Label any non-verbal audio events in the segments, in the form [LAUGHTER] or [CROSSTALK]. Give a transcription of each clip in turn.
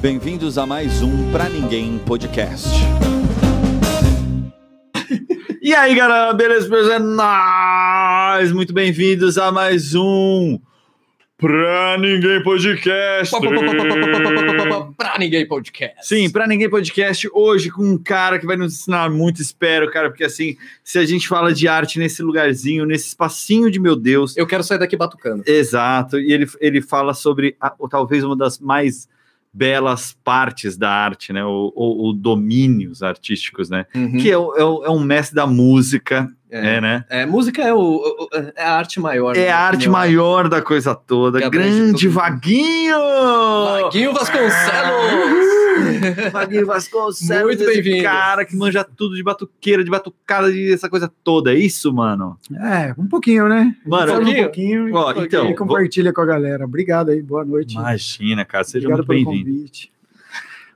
Bem-vindos a mais um Pra Ninguém Podcast. [LAUGHS] E aí, galera, beleza? beleza? É nóis! Muito bem-vindos a mais um Pra Ninguém Podcast. Pra ninguém podcast. Sim, Pra Ninguém Podcast, hoje com um cara que vai nos ensinar muito, espero, cara, porque assim, se a gente fala de arte nesse lugarzinho, nesse espacinho de meu Deus, Eu quero sair daqui batucando. Exato, e ele, ele fala sobre a- ou talvez uma das mais belas partes da arte, né? Ou, ou- ou domínios artísticos, né? Que é, é é um mestre da música, é, É. né? É, música é, o, o- é a arte maior. É a minha arte maior da coisa toda. Que abrange Grande. Vaguinho! Vaguinho Vasconcelos! [LAUGHS] Vaguinho Vasconcelos, Muito bem-vindo. cara que manja tudo de batuqueira, de batucada, de essa coisa toda. É isso, mano? É, um pouquinho, né? Mano, um um pouquinho Ó, e- então, e compartilha com a galera. Obrigado aí, boa noite. Imagina, cara, seja Obrigado muito pelo bem-vindo.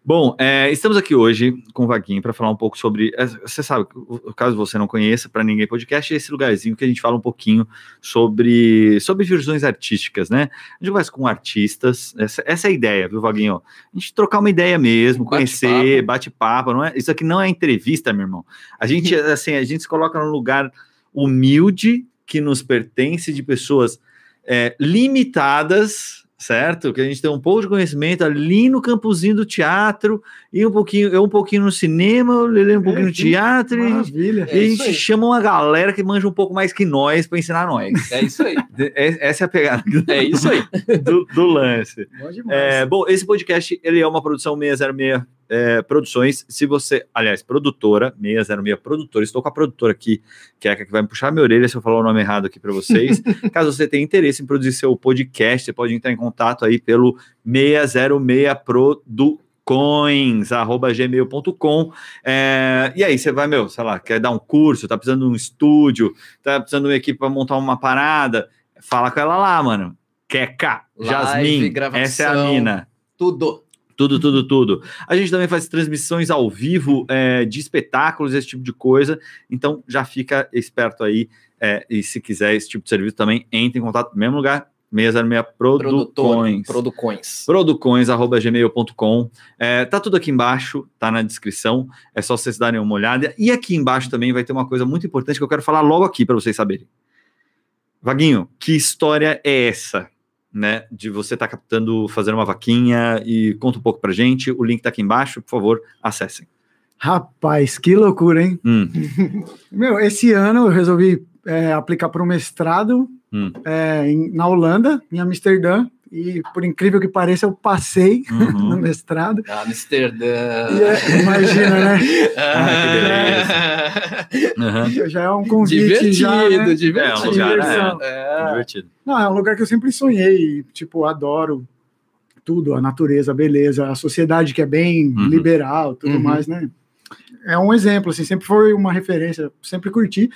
Bom, é, estamos aqui hoje com o Vaguinho para falar um pouco sobre. é, Você sabe, o- caso você não conheça, para ninguém podcast, é esse lugarzinho que a gente fala um pouquinho sobre, sobre visões artísticas, né? A gente conversa com artistas, essa, essa é a ideia, viu, Vaguinho? A gente trocar uma ideia mesmo, conhecer, Bate-papo. bate-papo, não é? Isso aqui não é entrevista, meu irmão. A gente, [LAUGHS] assim, a gente se coloca num lugar humilde que nos pertence de pessoas é, limitadas, certo? Que a gente tem um pouco de conhecimento ali no campozinho do teatro e um pouquinho, eu um pouquinho no cinema, o Lele um pouquinho no teatro e, Maravilha. e a É isso gente aí. chama uma galera que manja um pouco mais que nós para ensinar nós. É isso aí. É- Essa é a pegada É isso aí. [LAUGHS] do, do lance. Bom. É, bom, esse podcast ele é uma produção 606 é, Produções. Se você, aliás, produtora 606 Produtora, estou com a produtora aqui, que é a que vai me puxar a minha orelha se eu falar o nome errado aqui para vocês. [LAUGHS] Caso você tenha interesse em produzir seu podcast, você pode entrar em contato aí pelo 606 Producoins, arroba gmail.com. É, e aí, você vai, meu, sei lá, quer dar um curso, tá precisando de um estúdio, tá precisando de uma equipe para montar uma parada, fala com ela lá, mano. Queca, Live, Jasmine, gravação. essa é a mina. Tudo. Tudo, tudo, tudo. A gente também faz transmissões ao vivo é, de espetáculos, esse tipo de coisa. Então já fica esperto aí. é, e se quiser esse tipo de serviço também, entre em contato no mesmo lugar, 606 Produtor. Produções. Produções. Producoins.gmail.com. É, tá tudo aqui embaixo, tá na descrição. É só vocês darem uma olhada. E aqui embaixo também vai ter uma coisa muito importante que eu quero falar logo aqui para vocês saberem. Vaguinho, que história é essa? Né, de você estar captando, fazendo uma vaquinha e conta um pouco pra gente. O link tá aqui embaixo, por favor, acessem. Rapaz, que loucura, hein? Hum, [LAUGHS] Meu, esse ano eu resolvi é, aplicar para um mestrado Hum. é, em- na Holanda, em Amsterdã. E por incrível que pareça, eu passei [LAUGHS] no uhum. mestrado. Amsterdã. E é- imagina, né? [LAUGHS] Uhum. Já é um convite. Divertido, já, né? divertido. É, um lugar, Diversão. É. Divertido. Não, é um lugar que eu sempre sonhei, tipo, adoro tudo, a natureza, a beleza, a sociedade que é bem Uhum. liberal, tudo Uhum. mais, né? É um exemplo, assim, sempre foi uma referência, sempre curti.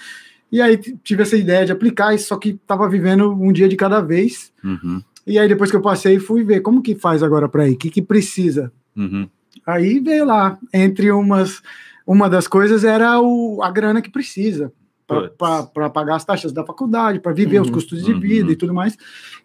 E aí tive essa ideia de aplicar, e só que tava vivendo um dia de cada vez. Uhum. E aí depois que eu passei, fui ver como que faz agora para ir, o que que precisa. Uhum. Aí veio lá, entre umas uma das coisas era o, a grana que precisa para pagar as taxas da faculdade, para viver os Uhum, custos de uhum. vida e tudo mais.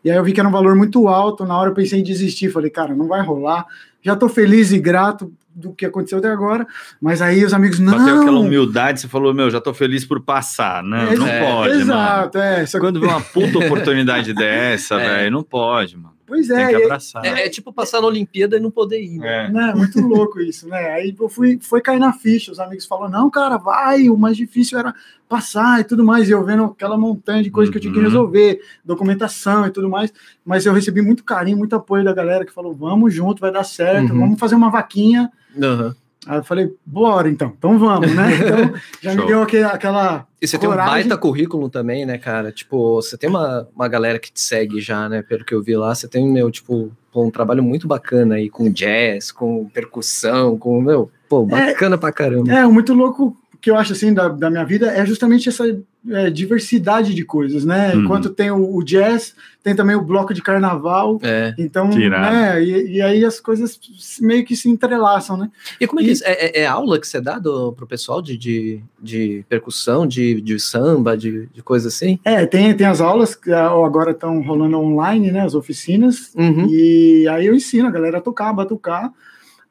E aí eu vi que era um valor muito alto. Na hora eu pensei em desistir, falei, cara, não vai rolar. Já tô feliz e grato do que aconteceu até agora. Mas aí os amigos não. Bateu aquela humildade, você falou, meu, já tô feliz por passar. Não, não É, pode, mano. Exato, é. Só Quando vê uma puta oportunidade [LAUGHS] dessa, É. velho, não pode, mano. Pois Tem é, que e aí- abraçar. É, é tipo passar na Olimpíada e não poder ir. Né? É. né, muito louco isso, né? Aí eu fui, foi cair na ficha, os amigos falaram, não, cara, vai, o mais difícil era passar e tudo mais, e eu vendo aquela montanha de coisas que eu tinha que Uhum. resolver, documentação e tudo mais, mas eu recebi muito carinho, muito apoio da galera que falou, vamos junto, vai dar certo, Uhum. vamos fazer uma vaquinha, Aham. Aí eu falei, bora então, então vamos, né? [LAUGHS] Então já me deu aquele- aquela... E você tem um Coragem. baita currículo também, né, cara? Tipo, você tem uma, uma galera que te segue já, né? Pelo que eu vi lá, você tem, meu, tipo, um trabalho muito bacana aí com jazz, com percussão, com, meu, pô, bacana pra caramba. É, muito louco que eu acho assim da, da minha vida é justamente essa é, diversidade de coisas, né? Uhum. Enquanto tem o, o jazz, tem também o bloco de carnaval. É. Então, né? E, e aí as coisas meio que se entrelaçam, né? E como é que E- isso? É, é- é aula que você dá do, pro pessoal de, de, de percussão, de, de samba, de, de coisa assim? É, tem, tem as aulas que ah, agora estão rolando online, né? As oficinas. Uhum. E aí eu ensino a galera a tocar, a batucar.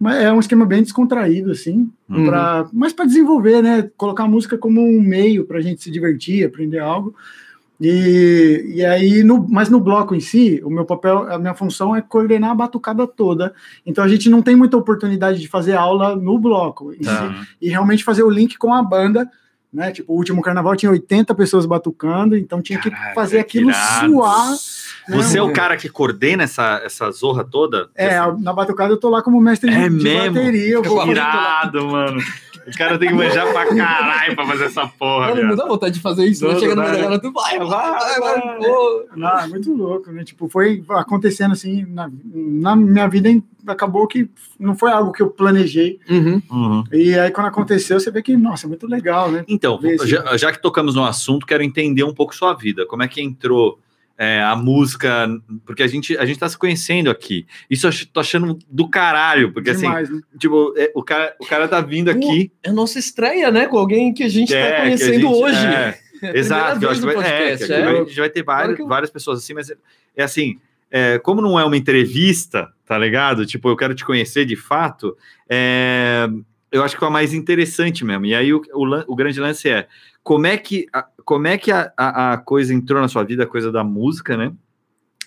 Mas é um esquema bem descontraído, assim, Uhum. pra, mas para desenvolver, né? Colocar a música como um meio para a gente se divertir, aprender algo. E, e aí, no, mas no bloco em si, o meu papel, a minha função é coordenar a batucada toda. Então a gente não tem muita oportunidade de fazer aula no bloco em Tá. si, e realmente fazer o link com a banda. Né? Tipo, o último carnaval tinha 80 pessoas batucando, então tinha que fazer aquilo irado. suar. né? Você é o cara que coordena essa, essa zorra toda? É, na batucada eu tô lá como mestre de, É de mesmo? bateria. Eu vou Irado, mano. O cara tem que manjar pra caralho pra fazer essa porra, Cara, não dá vontade de fazer isso, Não, né? Chega numa dá, galera, tu vai, vai, vai, vai. Não, é muito louco, né? Tipo, foi acontecendo assim, na, na minha vida acabou que não foi algo que eu planejei. Uhum. Uhum. E aí quando aconteceu, você vê que, nossa, é muito legal, né? Então, já, já que tocamos no assunto, quero entender um pouco sua vida. Como é que entrou é, a música? Porque a gente, a gente tá se conhecendo aqui. Isso eu tô achando do caralho, porque Demais, né? assim, tipo, é, o, cara, o cara tá vindo aqui. É a nossa estreia, né? Com alguém que a gente é, tá que a conhecendo gente- hoje. é, [LAUGHS] É a Exato, acho que é, que podcast, é. a gente vai ter várias, eu- várias pessoas assim, mas é, é assim, é, como não é uma entrevista, tá ligado? Tipo, eu quero te conhecer de fato, é, eu acho que é a mais interessante mesmo. E aí o, o, o grande lance é como é que a, como é que a, a, a coisa entrou na sua vida, a coisa da música, né?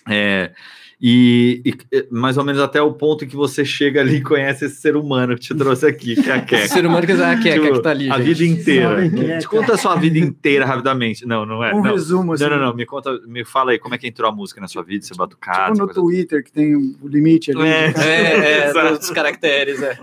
É, e, e, mais ou menos até o ponto em que você chega ali e conhece esse ser humano que te trouxe aqui, que é a [LAUGHS] Keka. Ser humano que é a Keka Tipo, que tá ali, a gente. vida inteira. Keka. Te conta a sua vida inteira rapidamente. Não, não é. um não. resumo, assim. Não, não, não. Me conta, me fala aí como é que entrou a música na sua vida, você batucado. Tipo no coisa- Twitter, que tem o limite ali. É. É, é, [LAUGHS] dos caracteres, é.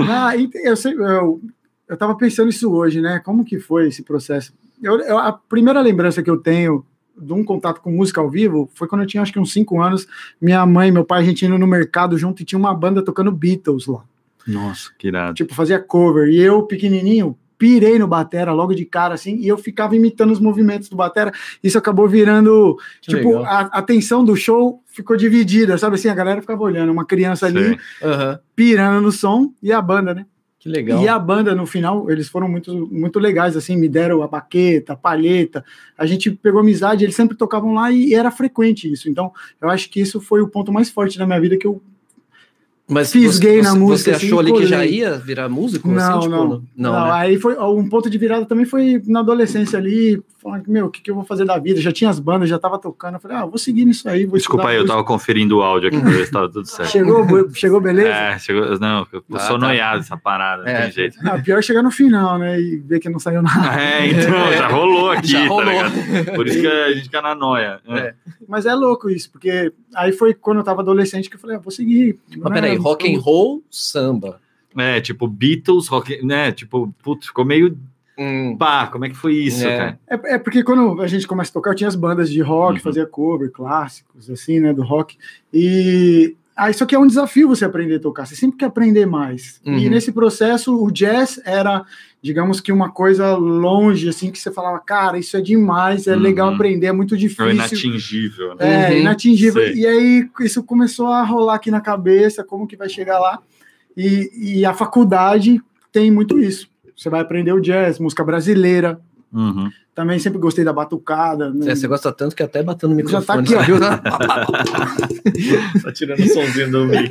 Ah, eu, sei, eu, eu tava pensando isso hoje, né? Como que foi esse processo? Eu, eu- a primeira lembrança que eu tenho de um contato com música ao vivo foi quando eu tinha acho que uns 5 anos. Minha mãe e meu pai, a gente indo no mercado junto e tinha uma banda tocando Beatles lá. Nossa, que irado. Tipo, fazia cover. E eu, pequenininho, pirei no batera logo de cara, assim, e eu ficava imitando os movimentos do batera. Isso acabou virando, Que tipo, legal. a a atenção do show ficou dividida, sabe assim? A galera ficava olhando, uma criança ali. Aham. pirando no som e a banda, né? Que legal. E a banda, no final, eles foram muito, muito legais, assim, me deram a baqueta, a palheta, a gente pegou amizade, eles sempre tocavam lá e era frequente isso. Então, eu acho que isso foi o ponto mais forte da minha vida que eu Mas fisguei você, na música, Você assim, achou ali que já ia virar músico? Não, assim, tipo, não. não, Não, né? aí foi um ponto de virada também foi na adolescência ali, falando meu, o que, que eu vou fazer da vida? Já tinha as bandas, já tava tocando. Eu falei, ah, vou seguir nisso aí, vou Desculpa aí, eu tava conferindo o áudio aqui pra ver se tava tudo certo. Chegou, chegou beleza? É, chegou. Não, eu Ah, sou tá. noiado essa parada, não É. tem jeito. Ah, pior é chegar no final, né? E ver que não saiu nada. É, então, já rolou [LAUGHS] aqui, Já tá rolou. ligado? Por isso que a gente fica na noia. É. Mas é louco isso, porque aí foi quando eu tava adolescente que eu falei, ah, vou seguir. Mas peraí, rock and roll, samba. É, tipo, Beatles, rock, né? Tipo, putz, ficou meio Hum, pá, como é que foi isso, É. cara? É, é porque quando a gente começa a tocar, eu tinha as bandas de rock, Uhum. fazia cover, clássicos, assim, né, do rock. E aí, isso aqui é um desafio você aprender a tocar, você sempre quer aprender mais. E Uhum. nesse processo, o jazz era, digamos que uma coisa longe, assim, que você falava, cara, isso é demais, é Uhum. legal aprender, é muito É difícil. inatingível, né? É, Uhum, inatingível. sei. E aí isso começou a rolar aqui na cabeça, como que vai chegar lá. E, e a faculdade tem muito isso. Você vai aprender o jazz, música brasileira. Uhum. Também sempre gostei da batucada. né? é, você gosta tanto que até batendo no Já tá microfone. aqui, ó. você viu? [LAUGHS] Tá tirando o somzinho do mic.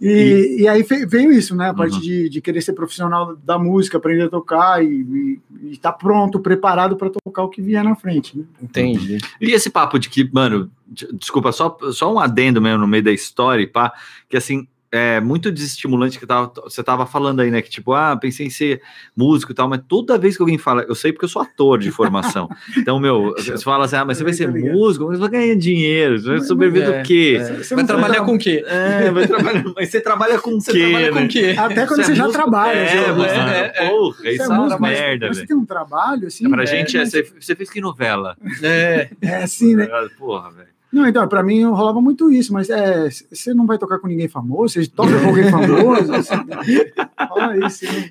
E, e aí fe- veio isso, né? A parte Uhum. de, de querer ser profissional da música, aprender a tocar e estar pronto, preparado para tocar o que vier na frente. Né? Entendi. E esse papo de que, mano, de- desculpa, só, só um adendo mesmo no meio da história, e pá, que assim, é muito desestimulante que tava, você tava falando aí, né? Que tipo, ah, pensei em ser músico e tal, mas toda vez que alguém fala, eu sei porque eu sou ator de formação. [LAUGHS] então, meu, você fala assim, ah, mas você vai ser Tô ligado. músico, mas você vai ganhar dinheiro, você vai sobreviver é, do quê? É. Você Vai trabalhar tra- com o quê? É, vai trabalhar, [LAUGHS] mas você trabalha com o Você quê, trabalha com né? o quê? Até quando Você você, é já músico? trabalha. É, você- é, é. porra, você isso é é uma merda, Você tem um trabalho, assim. Pra É, gente, é, mas- você, você fez que novela? É. É assim, né? Porra, velho. Não, então, pra mim rolava muito isso, mas é, você não vai tocar com ninguém famoso, você toca com alguém famoso, assim, [LAUGHS] isso, né?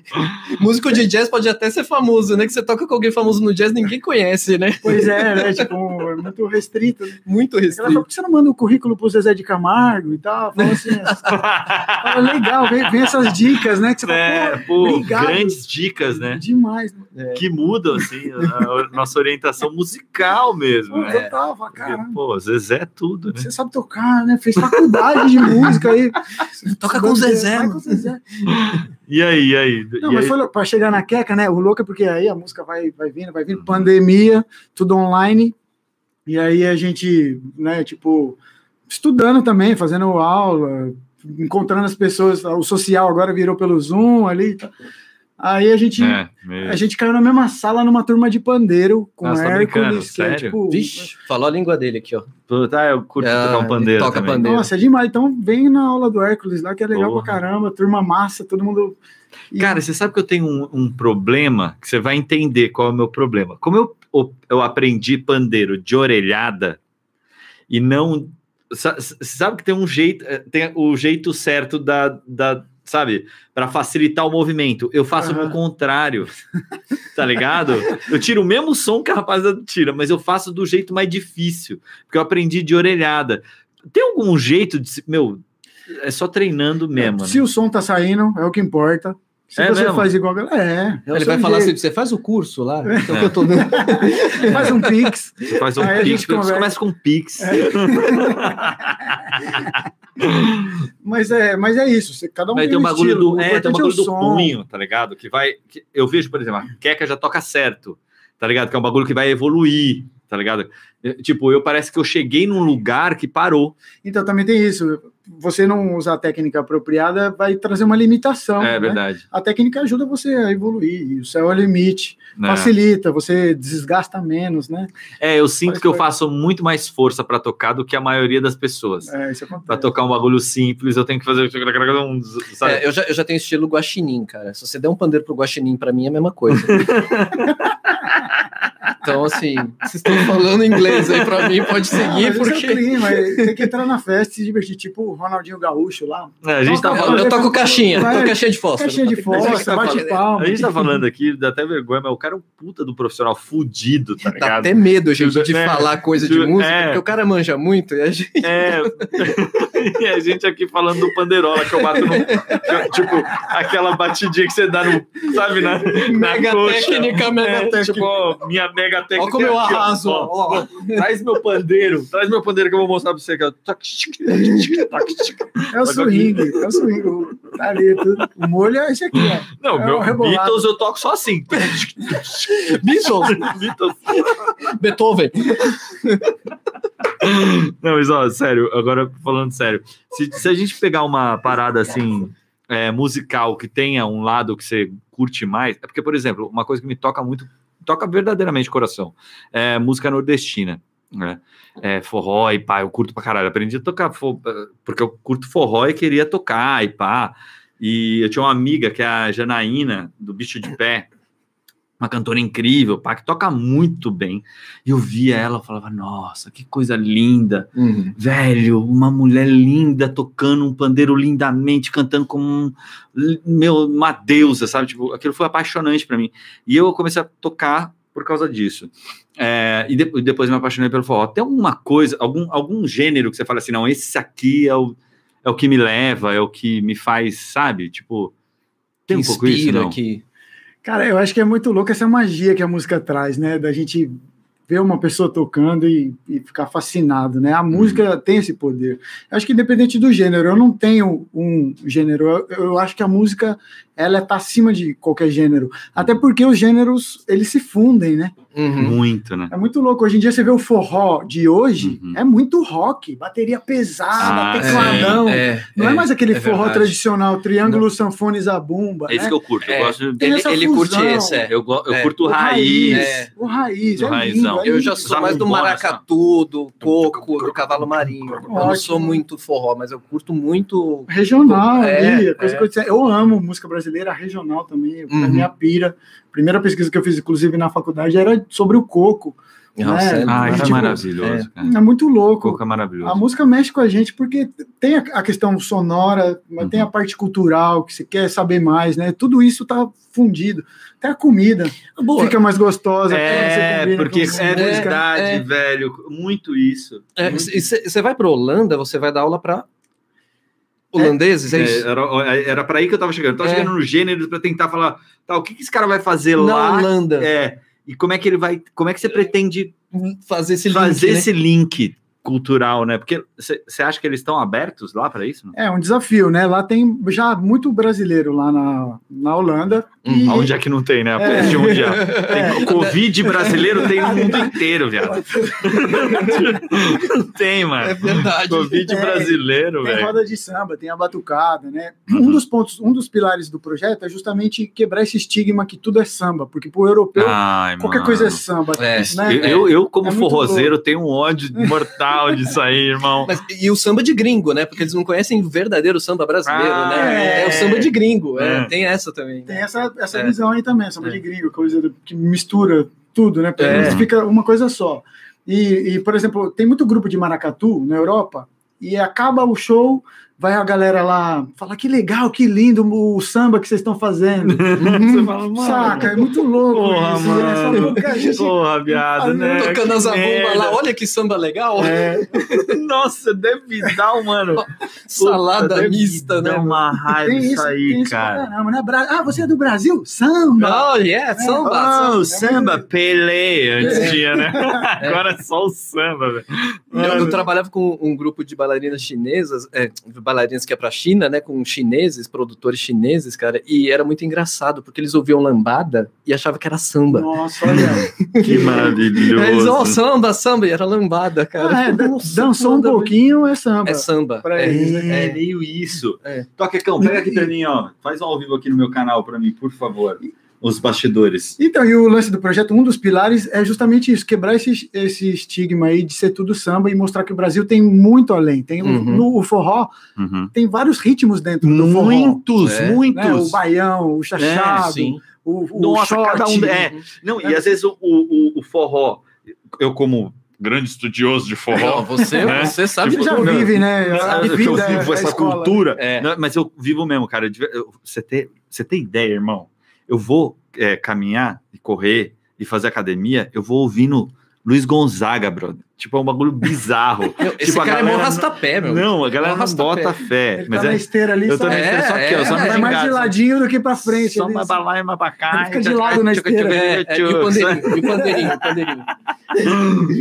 Músico de jazz pode até ser famoso, né? Que você toca com alguém famoso no jazz, ninguém conhece, né? Pois é, né, tipo, é muito restrito, né? Muito Ela falou, restrito. por que você não manda o currículo pro Zezé de Camargo e tal? Fala assim, fala, legal, vem, vem essas dicas, né, que você É, fala, pô, obrigado. grandes dicas, pô, né? demais, né? Que mudam, assim, a, a nossa orientação musical mesmo. Pô, né? fala, Porque, caramba. pô, Zezé é tudo, né? Você sabe tocar, né? Fez faculdade de música aí. [LAUGHS] Toca com o Zezé, com Zezé. E aí, e aí? Não, E mas aí? foi para chegar na queca, né? O louco é porque aí a música vai, vai vindo, vai vindo, pandemia, tudo online. E aí a gente, né, tipo, estudando também, fazendo aula, encontrando as pessoas, o social agora virou pelo Zoom ali. e tal. Aí a gente, É, a gente caiu na mesma sala numa turma de pandeiro com Nossa, tá Hércules, que é tipo. Vixe, falou a língua dele aqui, ó. Puta, eu curto Ah, tocar um pandeiro toca também. pandeiro. Nossa, é demais. Então vem na aula do Hércules lá, que é legal Porra. pra caramba, turma massa, todo mundo. E- Cara, você sabe que eu tenho um, um problema, que você vai entender qual é o meu problema. Como eu, eu, aprendi pandeiro de orelhada e não... sabe que tem um jeito, eh, tem o jeito certo da... da sabe, para facilitar o movimento. Eu faço Aham. o contrário, tá ligado? Eu tiro o mesmo som que a rapaziada tira, mas eu faço do jeito mais difícil, porque eu aprendi de orelhada. Tem algum jeito de, se- meu, é só treinando mesmo, né? Se o som tá saindo, é o que importa. Se É você mesmo? faz igual a galera, é. é Ele vai falar assim, você faz o curso lá? Então É. que eu tô dando. [LAUGHS] faz um pix. Você faz um Aí a pix, conversa. É. começa com pix. [LAUGHS] Mas é, mas é isso. Você, cada um Mas tem um bagulho estilo. do, é, tem um bagulho o do som. punho, tá ligado? Que vai. que eu vejo, por exemplo, a Keka já toca certo, tá ligado? Que é um bagulho que vai evoluir, tá ligado? É, Tipo, eu parece que eu cheguei num lugar que parou. Então também tem isso. Você não usar a técnica apropriada vai trazer uma limitação. é né? verdade. A técnica ajuda você a evoluir. O céu é o limite. né? Facilita, você desgasta menos, né? É, eu sinto Faz que eu coisa. faço muito mais força pra tocar do que a maioria das pessoas. É, isso acontece. Pra tocar um bagulho simples, eu tenho que fazer. Sabe? É, eu, já, eu já tenho estilo guaxinim, cara. Se você der um pandeiro pro guaxinim, pra mim é a mesma coisa. [LAUGHS] então, assim, vocês estão falando inglês aí pra mim, pode Ah, seguir, é porque... clima, é- tem que entrar na festa e se divertir, tipo o Ronaldinho Gaúcho lá. É, a gente tá falando. Eu, eu toco caixinha, Vai- tô caixinha de fósforo. Caixinha de a gente fósforo, tá bate falando- palma. A gente tá falando aqui, dá até vergonha, mas o cara é um puta do profissional fudido, tá Dá ligado? até medo, gente, de É, falar coisa de é. música, porque o cara manja muito e a gente... É, [LAUGHS] e a gente aqui falando do pandeirola que eu bato no. Tipo, aquela batidinha que você dá no. Sabe, na, na Mega coxa. técnica, mega É, técnica. Tipo, ó, minha mega técnica. Olha como eu arraso, Ó, ó. ó, Traz meu pandeiro, traz meu pandeiro que eu vou mostrar pra você. É o swing, é o swing. Tá ali, tudo. O molho é esse aqui, ó. Não, É meu rebolado. Beatles eu toco só assim. Beatles, Beatles. [LAUGHS] Beethoven. Não, mas ó, sério, agora falando sério, se, se a gente pegar uma parada assim, é, musical, que tenha um lado que você curte mais, é porque, por exemplo, uma coisa que me toca muito, toca verdadeiramente coração, é música nordestina, né? É, forró e pá, eu curto pra caralho, aprendi a tocar, fo- porque eu curto forró e queria tocar e pá, e eu tinha uma amiga que é a Janaína, do Bicho de Pé, uma cantora incrível, pá, que toca muito bem, e eu via ela, eu falava, nossa, que coisa linda, velho, uma mulher linda tocando um pandeiro lindamente, cantando como um, meu, uma deusa, sabe? Tipo, aquilo foi apaixonante para mim. E eu comecei a tocar por causa disso. É, e, de- e depois me apaixonei pelo forró. Tem alguma coisa, algum, algum gênero que você fala assim, não, esse aqui é o, é o que me leva, é o que me faz, sabe? Tipo, tem um pouco isso, não? que Cara, eu acho que é muito louco essa magia que a música traz, né? Da gente ver uma pessoa tocando e, e ficar fascinado, né? A música tem esse poder. Eu acho que independente do gênero, eu não tenho um gênero. Eu, eu acho que a música ela tá acima de qualquer gênero. Até porque os gêneros eles se fundem, né? Uhum. Muito, né? É muito louco. Hoje em dia você vê o forró de hoje, Uhum. é muito rock, bateria pesada, Ah, tecladão. É, não é, mais aquele é forró verdade. tradicional, triângulo, sanfona e zabumba. É isso né? que eu curto. É. Eu gosto de... Ele, ele curte esse, é. Eu, go- eu É. curto O raiz. É. O raiz, Do é raizão. lindo, é Eu já sou mais do maracatu, do coco, do cavalo marinho. Eu não sou muito forró, mas eu curto muito. regional É, ali, coisa é. que eu, disse. eu amo música brasileira regional também, Uhum. minha pira, primeira pesquisa que eu fiz, inclusive na faculdade, era sobre o coco. Nossa, né? é Ah, isso é Tipo, maravilhoso, cara. É muito louco. Coco é maravilhoso. A música mexe com a gente porque tem a, a questão sonora, mas tem a parte cultural, que você quer saber mais, né? Tudo isso tá fundido. Até a comida Boa. fica mais gostosa. É, porque com é música. verdade, É. velho. Muito isso. É, e você vai para Holanda, você vai dar aula para holandeses, é, É, isso? era, era pra aí que eu tava chegando. Eu tava É. chegando no gênero pra tentar falar, tá, o que, que esse cara vai fazer Na lá? Holanda. É, e como é que ele vai. Como é que você pretende Fazer esse link, fazer né? esse link cultural, né? Porque você acha que eles estão abertos lá para isso? Não? É um desafio, né? Lá tem já muito brasileiro lá na, na Holanda. Uhum. E, Onde é que não tem, né? É. peste mundial. [LAUGHS] Tem o Covid brasileiro tem no mundo inteiro, viado. [LAUGHS] Não tem, mano. É verdade. Covid Tem. brasileiro, tem velho. roda de samba, tem a batucada, né? Uhum. Um dos pontos, um dos pilares do projeto é justamente quebrar esse estigma que tudo é samba, porque pro europeu Ai, qualquer mano. coisa é samba. É. né? Eu, eu, como É forrozeiro, tenho um ódio mortal disso aí, irmão. Mas, e o samba de gringo, né? Porque eles não conhecem o verdadeiro samba brasileiro, Ah, né? É. o samba de gringo, é, É. tem essa também. Tem né? essa, essa É. visão aí também, samba É. de gringo, coisa que mistura tudo, né? Porque É. fica uma coisa só. E, e, por exemplo, tem muito grupo de maracatu na Europa, e acaba o show, vai a galera lá falar que legal, que lindo o samba que vocês estão fazendo. [LAUGHS] Você fala, mano, Saca, é muito louco Porra, isso. né? Mano. a gente- Porra, viado, né? Tocando as merda. lá, olha que samba legal. É, [LAUGHS] Nossa, deve dar, mano. Salada Puta, mista, né? Dá uma raiva tem isso, isso, aí, tem isso cara. caramba, né? Bra- Ah, você é do Brasil? Samba! Oh, yeah, samba. Oh, samba. samba, Pelé, antes tinha, né? [LAUGHS] Agora é só o samba, velho. Eu, eu trabalhava com um grupo de bailarinas chinesas, é, bailarinas que é pra China, né? Com chineses, produtores chineses, cara, e era muito engraçado, porque eles ouviam lambada e achavam que era samba. Nossa, olha. Que [LAUGHS] maravilhoso. Eles, ó, samba, samba, e era lambada, cara. Ah, é, dançou um pouquinho, é samba. É samba. Pra É, eles, É, né? meio isso. É. Toca, Cão, pega aqui pra mim, ó. Faz um ao vivo aqui no meu canal pra mim, por favor. Os bastidores. Então, e o lance do projeto, um dos pilares é justamente isso, quebrar esse, esse estigma aí de ser tudo samba e mostrar que o Brasil tem muito além. Tem o- Uhum. no o forró, Uhum. tem vários ritmos dentro do forró. Muitos, É. muitos. Né? O baião, o chachado, É, o, o Nossa, shot. cada um- é. Não, e às vezes o, o, o forró, eu como grande estudioso de Não, forró, você, Né? você sabe Ele já tudo. vive, né? A eu, vida, eu vivo essa escola. cultura. É. Não, mas eu vivo mesmo, cara. Você tem, você tem ideia, irmão? Eu vou é, caminhar e correr e fazer academia, eu vou ouvindo Luiz Gonzaga, brother. Tipo, é um bagulho bizarro. [LAUGHS] Meu, Esse Tipo, a cara é mó galera rastapé, meu. Não, a galera não bota pé. fé. Ele Mas tá na é, esteira ali, eu só, tô na esteira, só aqui, ó, só é, no é mais de ladinho do que pra frente. Só uma pra lá e uma pra cá. Ele fica de lado na esteira. É, é, e o pandeirinho, e o pandeirinho, o pandeirinho.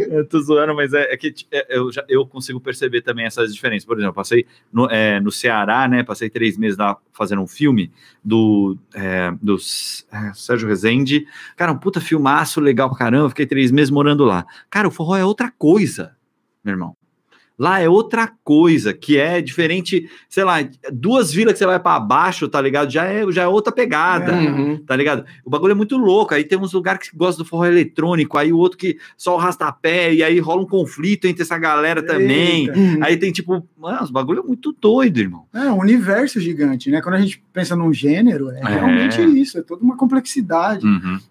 Eu tô zoando, mas é, é que é, eu, já, eu consigo perceber também essas diferenças. Por exemplo, passei no, é, no Ceará, né? Passei três meses lá fazendo um filme do, é, do é, Sérgio Rezende. Cara, um puta filmaço legal pra caramba. Fiquei três meses morando lá. Cara, o forró é outra coisa, meu irmão. Lá é outra coisa, que é diferente, sei lá, duas vilas que você vai para baixo, tá ligado? Já é, já é outra pegada Uhum. tá ligado? O bagulho é muito louco. Aí tem uns lugares que gostam do forró eletrônico, aí o outro que só o rastapé, e aí rola um conflito entre essa galera também. Uhum. Aí tem tipo, mano, os bagulho é muito doido, irmão. É um universo gigante, né? Quando a gente pensa num gênero, é, É. realmente isso, é toda uma complexidade.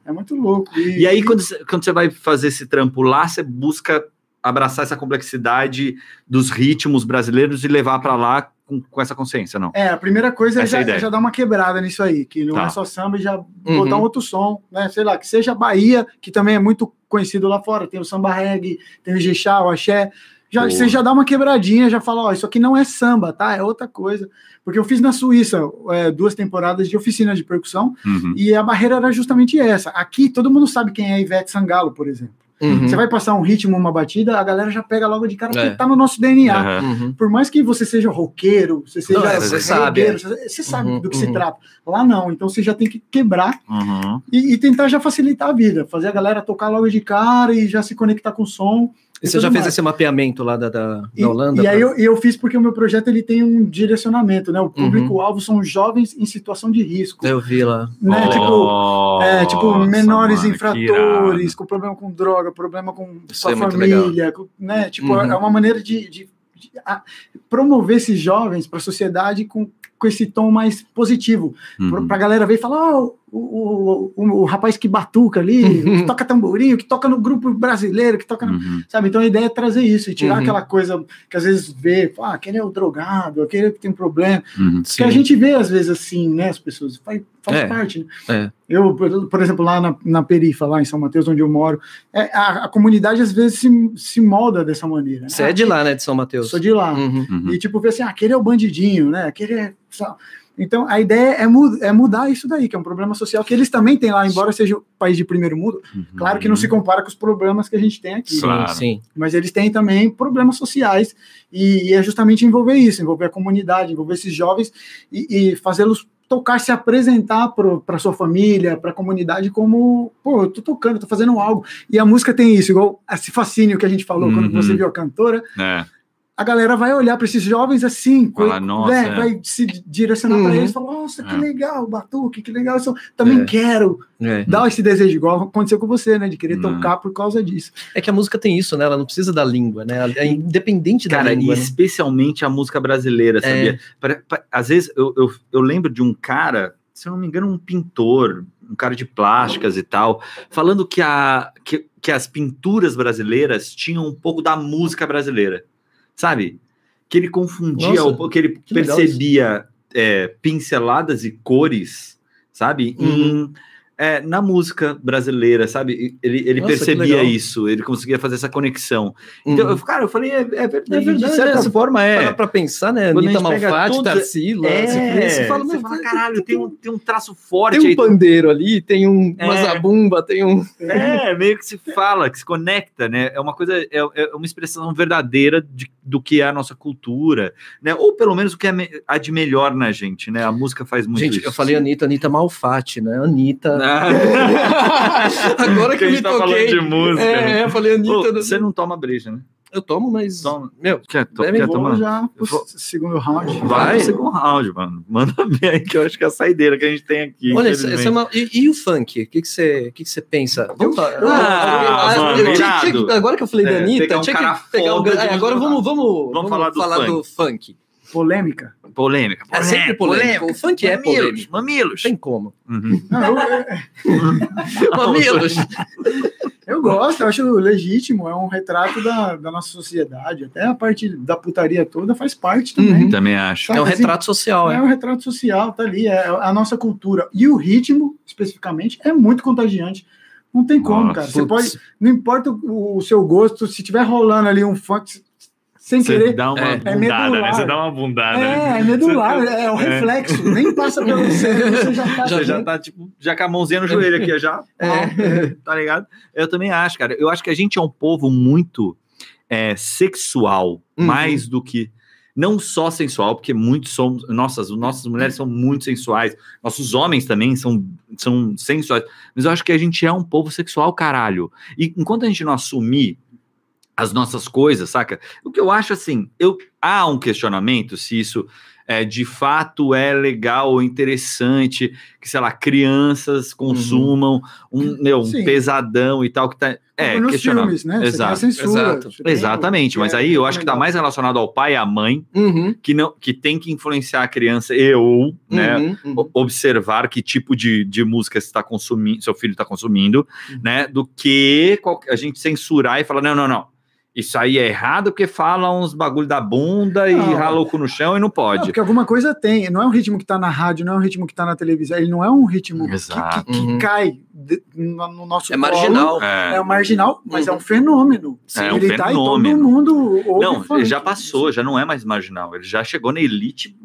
É muito louco. E aí, quando você, quando você vai fazer esse trampo lá, você busca abraçar essa complexidade dos ritmos brasileiros e levar para lá com, com essa consciência, não? É, a primeira coisa é Essa é já, ideia. já dar uma quebrada nisso aí, que não Tá. é só samba e já Uhum. botar um outro som, né? Sei lá, que seja Bahia, que também é muito conhecido lá fora, tem o samba reggae, tem o jexá, o axé. Já, Boa. você já dá uma quebradinha, já fala, ó, isso aqui não é samba, tá? É outra coisa. Porque eu fiz na Suíça é, duas temporadas de oficina de percussão Uhum. e a barreira era justamente essa. Aqui todo mundo sabe quem é Ivete Sangalo, por exemplo. Uhum. Você vai passar um ritmo, uma batida, a galera já pega logo de cara, É. porque tá no nosso DNA. Uhum. Por mais que você seja roqueiro, você seja Não, é, você sabe, você você sabe Uhum, do que se uhum. trata. Lá não, então você já tem que quebrar Uhum. e, e tentar já facilitar a vida, fazer a galera tocar logo de cara e já se conectar com o som. E você já fez mais. esse mapeamento lá da, da, da E, Holanda? e aí pra- eu, e eu fiz porque o meu projeto ele tem um direcionamento, né? O público-alvo são jovens em situação de risco. Eu vi lá. Né? Tipo, é, tipo, Nossa, menores mano, infratores, com problema com droga, problema com Isso sua é família, com- né? Tipo, Uhum. é uma maneira de, de- de, promover esses jovens para a sociedade com com esse tom mais positivo. Uhum. Pra, pra galera ver e falar, ó, o, o, o, o rapaz que batuca ali, [LAUGHS] que toca tamborinho, que toca no grupo brasileiro, que toca no, Uhum. Sabe? Então a ideia é trazer isso e tirar Uhum. aquela coisa que às vezes vê, ah, aquele é o drogado, aquele que tem problema. Uhum. Que a gente vê às vezes assim, né? As pessoas faz, faz É. parte. Né? É. Eu, por, por exemplo, lá na, na perifa, lá em São Mateus, onde eu moro, é, a, a comunidade às vezes se, se molda dessa maneira. né? Você é de lá, né, de São Mateus? Sou de lá. Uhum. Uhum. E tipo, ver assim, ah, aquele é o bandidinho, né? Aquele é. Então, a ideia é, mu- é mudar isso daí, que é um problema social que eles também têm lá, embora seja o país de primeiro mundo. Uhum. Claro que não se compara com os problemas que a gente tem aqui. Sim, Claro. sim. Mas eles têm também problemas sociais, e, e é justamente envolver isso, envolver a comunidade, envolver esses jovens e, e fazê-los tocar, se apresentar para sua família, para a comunidade, como, pô, eu tô tocando, tô fazendo algo. E a música tem isso, igual esse fascínio que a gente falou quando Uhum. você viu a cantora, É. a galera vai olhar para esses jovens assim, Fala, "Nossa, né, é." vai se direcionar para Uhum. eles, falar, nossa, que É. legal, batuque, que legal, isso, também É. quero. É. Dá esse desejo, igual aconteceu com você, né, de querer Uhum. tocar por causa disso. É que a música tem isso, né? Ela não precisa da língua, né? É independente da Cara, e língua. né? especialmente a música brasileira, sabia? Pra- pra- às vezes eu, eu, eu lembro de um cara, se eu não me engano, um pintor, um cara de plásticas e tal, falando que, a, que, que as pinturas brasileiras tinham um pouco da música brasileira, sabe? Que ele confundia, Nossa, o- que ele que percebia é, pinceladas e cores, sabe? Uhum. Em, é, na música brasileira, sabe? Ele, ele Nossa, percebia isso, ele conseguia fazer essa conexão. Então, Uhum. eu, cara, eu falei, é, é verdade, É verdade, de certa é, forma é. Para pensar, né? Quando Anitta gente Malfatti, todos- Tarsila, É, você, fala, você fala, tem- caralho, tem um, tem um traço tem forte um aí. pandeiro ali, tem um, É. zabumba, tem um. É, meio que se fala, que se conecta, né? É uma coisa, é, é uma expressão verdadeira de, do que é a nossa cultura, né? Ou pelo menos o que é há de melhor na gente, né? A música faz muito Gente, isso. eu falei Anitta, Anitta Malfatti, né? Anitta. [LAUGHS] Agora que gente me tá toquei. falando de música. É, eu falei Anitta. Ô, você não toma breja, né? Eu tomo, mas. Toma. Meu, Quer, to quer tomar? já pro vou- segundo round. Vai Vai. segundo round, mano. Manda ver aí que eu acho que é a saideira que a gente tem aqui. olha, essa, essa é uma. E, e o funk? O que que você que que você pensa? Vamos falar. Ah, Ah, mano, eu tinha- tinha que- irado. agora que eu falei É, da Anitta, um tinha que pegar é, agora vamos, vamos, vamos, falar do funk. do funk. Polêmica. Polêmica. É sempre polêmico. O funk é Mamilos, polêmico. Mamilos. Tem como. Uhum. Não, eu, eu- [LAUGHS] Mamilos. eu gosto, eu acho legítimo, é um retrato da, da nossa sociedade. Até a parte da putaria toda faz parte também. Uhum. Também acho. É um Assim, retrato social, É é. um retrato social, tá ali, é a nossa cultura. E o ritmo, especificamente, é muito contagiante. Não tem como, Nossa, cara. Você putz. pode, não importa o, o seu gosto, se tiver rolando ali um funk sem Você querer. dá uma É. bundada, É né? medular. Você dá uma bundada. né? É, é medular, é o É. reflexo. Nem passa pelo [LAUGHS] cérebro, você já tá. Você já tá, tipo, já com a mãozinha no joelho aqui, já. É. [LAUGHS] Tá ligado? Eu também acho, cara. Eu acho que a gente é um povo muito é, sexual, Uhum. mais do que. Não só sensual, porque muitos somos. Nossas, nossas mulheres são muito sensuais. Nossos homens também são, são sensuais. Mas eu acho que a gente é um povo sexual, caralho. E enquanto a gente não assumir as nossas coisas, saca? O que eu acho assim, eu há um questionamento se isso é, de fato é legal ou interessante que, sei lá, crianças consumam um, meu, um Sim. pesadão e tal, que tá. É, nos questionável. filmes, né? Você tem a Exato. censura, Exato. você tem o- Exatamente, mas é aí eu acho que tá mais relacionado ao pai e à mãe, Uhum, que não que tem que influenciar a criança e ou, né, uhum, uhum. observar que tipo de, de música está consumindo, seu filho está consumindo, Uhum. né? Do que qual- a gente censurar e falar, não, não, não. Isso aí é errado porque fala uns bagulho da bunda e Não. rala o cu no chão e não Não, pode. porque alguma coisa tem. Não é um ritmo que tá na rádio, não é um ritmo que tá na televisão. Ele não é um ritmo que, Exato. que- que Uhum. cai de- no, no nosso É colo. marginal. É É, um marginal, mas Uhum. é um fenômeno. É um ele tá em todo fenômeno. mundo. ouve não, funk. já passou, já não é mais marginal. Ele já chegou na elite.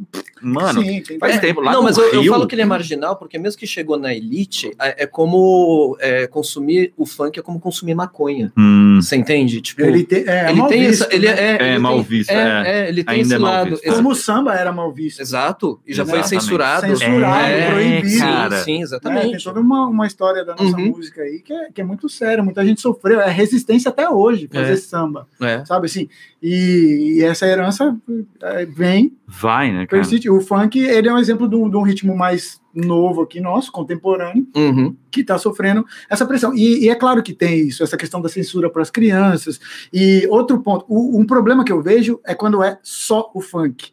Mano, Sim, faz também. tempo. Lá não, no mas eu, eu falo que ele é marginal porque mesmo que chegou na elite, é, é como é, consumir o funk é como consumir maconha. Hum, Você entende? Tipo, Ele tem, é, ele mal tem visto, essa, ele né? é, É, ele mal tem- visto, É, é. é, ele tem Ainda esse é mal lado. visto. Como o samba era mal visto. Exato, e já foi Exatamente. censurado. Censurado, É, proibido. cara. Sim, sim, É, tem exatamente. toda uma, uma história da nossa Uhum. música aí que é, que é muito séria. Muita gente sofreu. É resistência até hoje fazer É. samba, É. sabe assim? E, e essa herança é, vem, vai, né, cara? O funk, ele é um exemplo de um, de um ritmo mais novo aqui nosso, contemporâneo, Uhum. que está sofrendo essa pressão. E, e é claro que tem isso, essa questão da censura para as crianças. E outro ponto, o- um problema que eu vejo é quando é só o funk.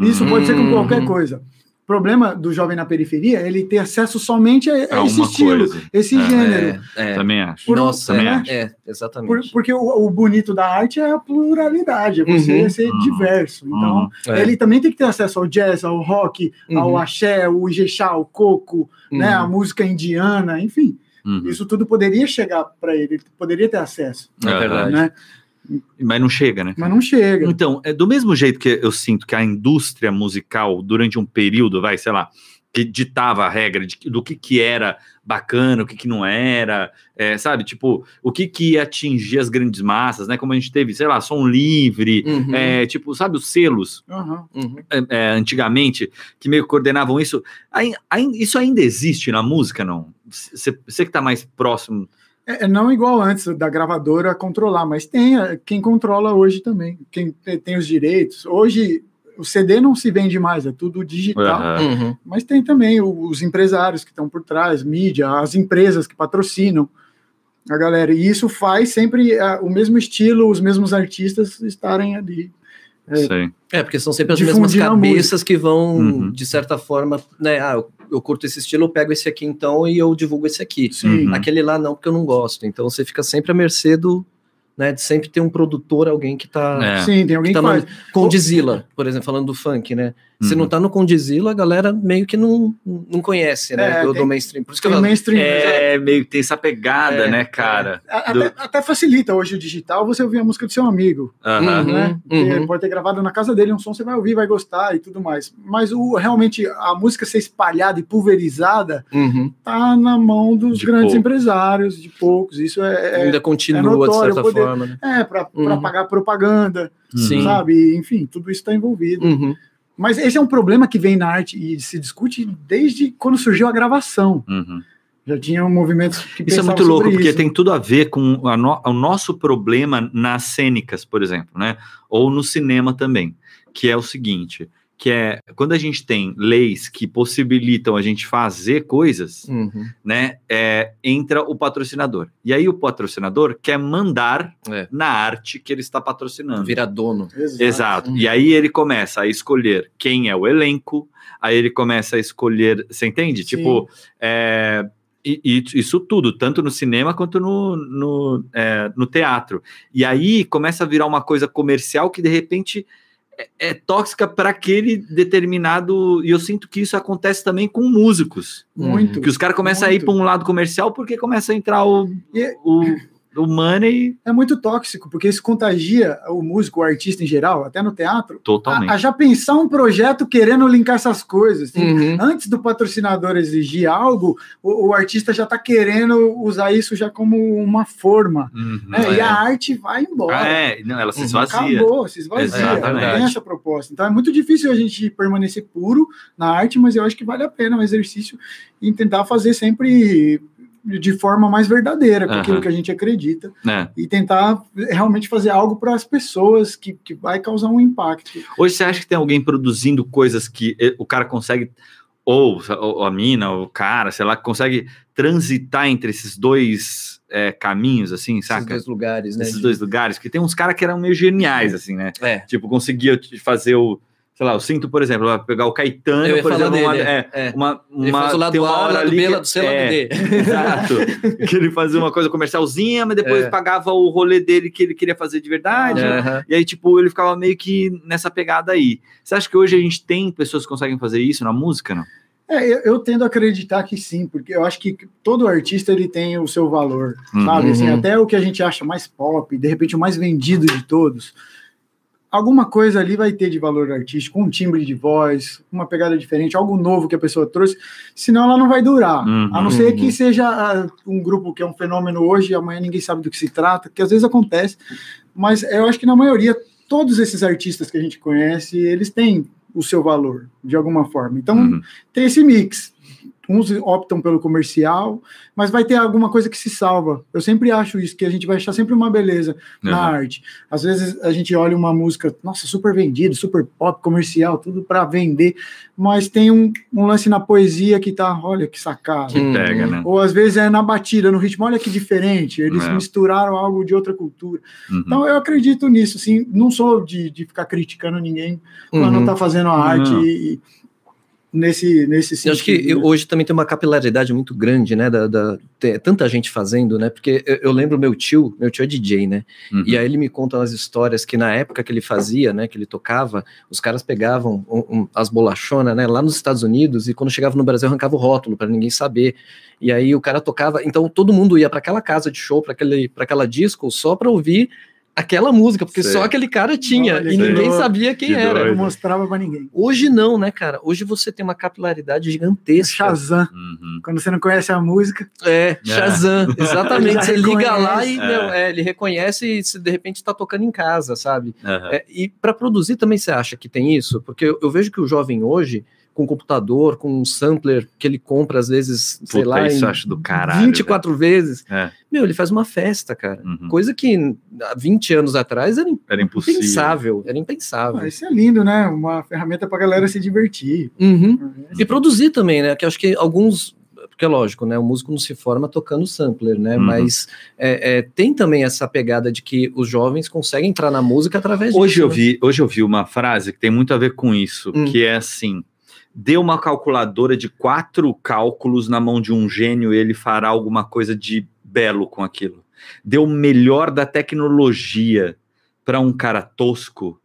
Isso pode ser com qualquer Uhum. coisa. O problema do jovem na periferia é ele ter acesso somente a, a É esse estilo, coisa. esse É, gênero. É, é. Também acho. Por- Nossa, também é, acho. é, Por- exatamente. porque o, o bonito da arte é a pluralidade, é você Uhum. ser Uhum. diverso. Então, É. ele também tem que ter acesso ao jazz, ao rock, ao Uhum. axé, ao ijexá, ao coco, né, a Uhum. música indiana, enfim. Uhum. Isso tudo poderia chegar para ele, ele poderia ter acesso, É verdade. Mas não chega, né? Mas não chega. Então, é do mesmo jeito que eu sinto que a indústria musical, durante um período, vai, sei lá, que ditava a regra de, do que, que era bacana, o que, que não era, é, sabe? Tipo, o que, que ia atingir as grandes massas, né? Como a gente teve, sei lá, som livre, Uhum. é, tipo, sabe, os selos, Aham. Uhum. é, antigamente, que meio que coordenavam isso. Ai- ai- isso ainda existe na música, não? Você que tá mais próximo. É, é não igual antes da gravadora controlar, mas tem é, quem controla hoje também, quem te- tem os direitos. Hoje o CD não se vende mais, é tudo digital. Uhum. Mas tem também o- os empresários que estão por trás, mídia, as empresas que patrocinam a galera. E isso faz sempre ah, o mesmo estilo, os mesmos artistas estarem ali. É. Sei. É, porque são sempre as mesmas Difundindo a cabeças que vão, Uhum. de certa forma, né? Ah, eu, eu curto esse estilo, eu pego esse aqui então e eu divulgo esse aqui. Sim. Uhum. Aquele lá não, porque eu não gosto. Então você fica sempre à mercê do, né, de sempre ter um produtor, alguém que tá, É. Sim, tem alguém tá que faz. no Condizila, por exemplo, falando do funk, né? Se Uhum. não tá no Condizila, a galera meio que não, não conhece, né? É, do, tem- do mainstream. Por isso que eu mainstream. mas É, meio que tem essa pegada, É, né, cara? a- do- Até, até facilita hoje o digital você ouvir a música do seu amigo. Aham. Uhum. né? Porque uhum. Pode ter gravado na casa dele um som, você vai ouvir, vai gostar e tudo mais. Mas o, realmente a música ser espalhada e pulverizada Uhum. tá na mão dos De grandes poucos. empresários, de poucos. Isso é, é, Ainda continua, notório, de certa poder- forma, né? é para Uhum. pagar propaganda, Sim. sabe? Enfim, tudo isso está envolvido. Uhum. Mas esse é um problema que vem na arte e se discute desde quando surgiu a gravação. Uhum. Já tinha um movimento que Isso é muito louco, sobre porque isso. tem tudo a ver com a no- o nosso problema nas cênicas, por exemplo, né? Ou no cinema também, que é o seguinte, que é quando a gente tem leis que possibilitam a gente fazer coisas, Uhum. né? É, entra o patrocinador. E aí o patrocinador quer mandar É. na arte que ele está patrocinando. Virar dono. Exato. Uhum. E aí ele começa a escolher quem é o elenco, aí ele começa a escolher, você entende? Sim. Tipo, é, e, e isso tudo, tanto no cinema quanto no, no, é, no teatro. E aí começa a virar uma coisa comercial que de repente é, é tóxica para aquele determinado. E eu sinto que isso acontece também com músicos. Muito. Que os caras começam a ir para um lado comercial porque começa a entrar o, E- o, o money É muito tóxico, porque isso contagia o músico, o artista em geral, até no teatro, totalmente. a, a já pensar um projeto querendo linkar essas coisas. assim. Uhum. Antes do patrocinador exigir algo, o, o artista já está querendo usar isso já como uma forma. Uhum. né? E é. a arte vai embora. Ah, é, não, ela se Uhum. esvazia. Acabou, se esvazia. Exatamente. Não tem essa proposta. Então é muito difícil a gente permanecer puro na arte, mas eu acho que vale a pena um exercício em tentar fazer sempre de forma mais verdadeira, com Aham. aquilo que a gente acredita, né? e tentar realmente fazer algo para as pessoas que, que vai causar um impacto. Hoje você acha que tem alguém produzindo coisas que eh, o cara consegue, ou, ou a mina, ou o cara, sei lá, consegue transitar entre esses dois eh, caminhos, assim, Esses saca? dois lugares, né? Esses dois lugares, porque tem uns caras que eram meio geniais, assim, né? É. Tipo, conseguia fazer o, sei lá, eu sinto, por exemplo, vai pegar o Caetano, Eu ia por falar exemplo, uma, é, é. uma, Ele uma, faz o lado tem uma hora ali lado C, lado é, D. [LAUGHS] Exato. que ele fazia uma coisa comercialzinha, mas depois É. pagava o rolê dele que ele queria fazer de verdade. Aham. E aí, tipo, ele ficava meio que nessa pegada aí. Você acha que hoje a gente tem pessoas que conseguem fazer isso na música, não? É, eu, eu tendo a acreditar que sim, porque eu acho que todo artista ele tem o seu valor, Uhum. sabe? Assim, Uhum. até o que a gente acha mais pop, de repente o mais vendido de todos, alguma coisa ali vai ter de valor artístico, um timbre de voz, uma pegada diferente, algo novo que a pessoa trouxe, senão ela não vai durar. Uhum. A não ser Uhum. que seja ah, um grupo que é um fenômeno hoje e amanhã ninguém sabe do que se trata, que às vezes acontece, mas eu acho que na maioria, todos esses artistas que a gente conhece, eles têm o seu valor, de alguma forma. Então, Uhum. tem esse mix. Uns optam pelo comercial, mas vai ter alguma coisa que se salva. Eu sempre acho isso, que a gente vai achar sempre uma beleza na Aham. arte. Às vezes a gente olha uma música, nossa, super vendido, super pop, comercial, tudo para vender, mas tem um, um lance na poesia que tá, olha que sacada. Que pega, né? Ou às vezes é na batida, no ritmo, olha que diferente, eles É. misturaram algo de outra cultura. Uhum. Então eu acredito nisso, assim, não sou de, de ficar criticando ninguém quando Uhum. tá fazendo a arte Não. e, e nesse, nesse Eu sentido. acho que né? hoje também tem uma capilaridade muito grande, né? Da, da- tem tanta gente fazendo, né? Porque eu, eu lembro meu tio, meu tio é DJ, né? Uhum. E aí ele me conta umas histórias que na época que ele fazia, né? Que ele tocava, os caras pegavam um- um- as bolachonas, né? Lá nos Estados Unidos e quando chegava no Brasil arrancava o rótulo para ninguém saber. E aí o cara tocava, então todo mundo ia para aquela casa de show, para aquele, para aquela disco só para ouvir aquela música, porque Sei. só aquele cara tinha Olha e ninguém sabia quem Que era. Doido. não mostrava para ninguém. Hoje não, né, cara? Hoje você tem uma capilaridade gigantesca. Shazam. Uhum. Quando você não conhece a música, É, Shazam, [LAUGHS] Ele exatamente. Você liga lá e meu, é, ele reconhece e se de repente tá tocando em casa, sabe? É, e para produzir também você acha que tem isso? Porque eu, eu vejo que o jovem hoje, com computador, com um sampler que ele compra às vezes, sei Puta, lá, isso acho do caralho. 24 vezes, velho. É. meu, ele faz uma festa, cara. Uhum. Coisa que há 20 anos atrás era Era impossível. impensável, era impensável. ah, isso é lindo, né? Uma ferramenta para galera se divertir. Uhum. E produzir também, né? Que eu acho que alguns. Porque é lógico, né? O músico não se forma tocando sampler, né? Uhum. Mas é, é, tem também essa pegada de que os jovens conseguem entrar na música através Hoje disso. eu né? vi, hoje eu vi uma frase que tem muito a ver com isso, Hum. que é assim: dê uma calculadora de quatro cálculos na mão de um gênio e ele fará alguma coisa de belo com aquilo. Dê o melhor da tecnologia para um cara tosco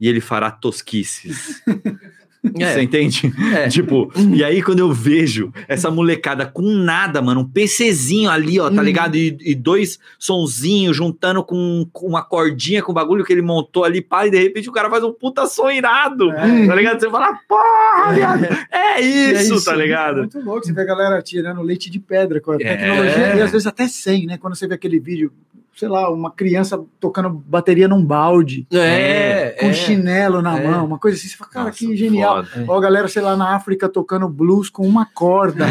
e ele fará tosquices. [LAUGHS] Você É, entende? é. [LAUGHS] Tipo, e aí quando eu vejo essa molecada com nada, mano, um PCzinho ali, ó, tá Uhum. ligado? E, e dois sonzinhos juntando com, com uma cordinha com o bagulho que ele montou ali, pá, e de repente o cara faz um puta som irado, É. tá ligado? Você fala, porra, viado, é isso, isso, tá É ligado? muito louco, você vê a galera tirando leite de pedra com a É. tecnologia, e às vezes até sem, né? Quando você vê aquele vídeo, sei lá, uma criança tocando bateria num balde, É, com é. chinelo na É. mão, uma coisa assim, você fala, cara, Nossa, que genial. foda. Ou a galera, sei lá, na África tocando blues com uma corda,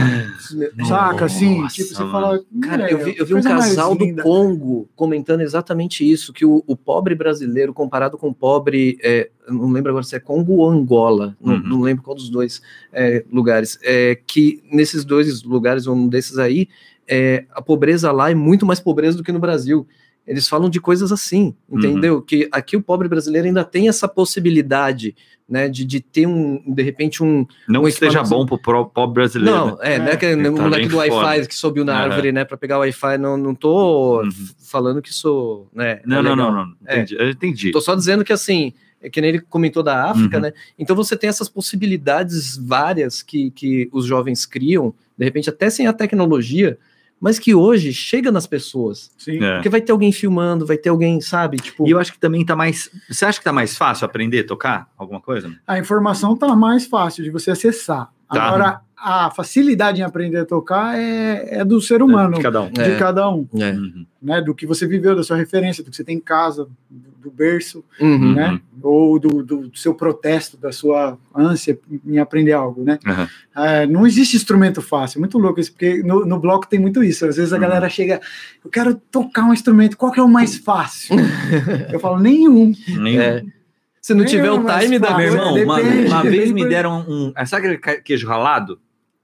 saca, assim, Nossa, tipo, você mano. fala... Cara, "Meu, eu vi, eu vi um casal do linda." Congo comentando exatamente isso, que o, o pobre brasileiro comparado com o pobre, é, não lembro agora se é Congo ou Angola, não, Uhum. não lembro qual dos dois é, lugares, é, que nesses dois lugares, um desses aí, é, a pobreza lá é muito mais pobreza do que no Brasil. Eles falam de coisas assim, entendeu? Que aqui o pobre brasileiro ainda tem essa possibilidade, né, de, de ter um, de repente, um, Não Um que esteja bom pro pro pobre brasileiro. não, é, É, né? Que o tá moleque do Wi-Fi que subiu na Aham. árvore, né, para pegar o Wi-Fi. Não, não tô Uhum. falando que isso, né? Não, é não, não, não, É. entendi, eu entendi. Tô só dizendo que assim, é que nem ele comentou da África, Uhum. né? Então você tem essas possibilidades várias que, que os jovens criam, de repente até sem a tecnologia, mas que hoje chega nas pessoas. Sim. É. Porque vai ter alguém filmando, vai ter alguém, sabe? Tipo, E eu acho que também tá mais. Você acha que tá mais fácil aprender a tocar alguma coisa? A informação tá mais fácil de você acessar. Tá. Agora, a facilidade em aprender a tocar é, é do ser humano, De cada um. de É. cada um, é. Uhum. né? Do que você viveu, da sua referência, do que você tem em casa, do, do berço, Uhum. né? Ou do, do seu protesto, da sua ânsia em aprender algo, né? Aham. É, não existe instrumento fácil, muito louco isso, porque no, no bloco tem muito isso. Às vezes a Uhum. galera chega, eu quero tocar um instrumento, qual que é o mais fácil? [LAUGHS] eu falo, nenhum. Nenhum. Se não tiver o time da. Meu irmão, Depende, uma, uma vez me deram um. Sabe aquele queijo ralado?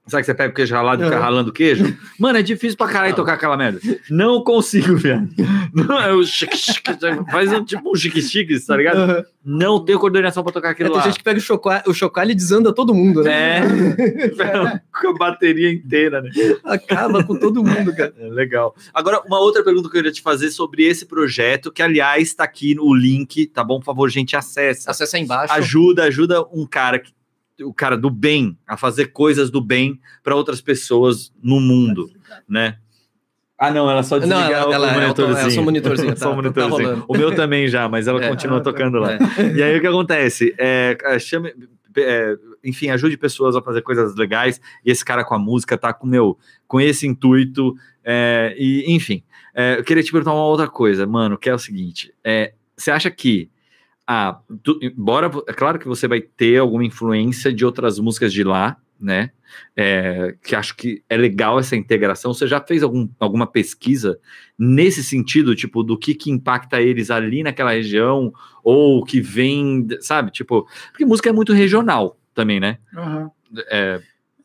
Sabe que você pega o queijo ralado e fica ralando o queijo? Mano, é difícil pra caralho tocar aquela merda. Não consigo, velho. Não, é o chique, chique, faz um, tipo um chique-chique, tá ligado? Uhum. Não tenho coordenação pra tocar É, aquilo tem lá. gente que pega o chocalho, o chocalho e desanda todo mundo, né? É, [LAUGHS] com a bateria inteira, né? Acaba com todo mundo, cara. É, legal. Agora, uma outra pergunta que eu queria te fazer sobre esse projeto, que aliás está aqui no link, tá bom? Por favor, gente, acessa. Acessa aí embaixo. Ajuda, ajuda um cara que o cara do bem a fazer coisas do bem para outras pessoas no mundo, né? Ah, não, ela só Não, desliga ela- o ela é monitorzinho. auto- é só um monitorzinho, [LAUGHS] tá- Só um tá monitorzinho. rolando. o meu também já, mas ela [LAUGHS] É. continua tá. tocando lá. É. E aí o que acontece? É, é, chame, é, enfim, ajude pessoas a fazer coisas legais. E esse cara com a música tá com meu, com esse intuito. é, e enfim, é, eu queria te perguntar uma outra coisa, mano, que é o seguinte: é, você acha que ah, tu, embora é claro que você vai ter alguma influência de outras músicas de lá, né? É, que acho que é legal essa integração. Você já fez algum, alguma pesquisa nesse sentido, tipo, do que, que impacta eles ali naquela região, ou que vem, sabe? Tipo, porque música é muito regional também, né? Aham. É,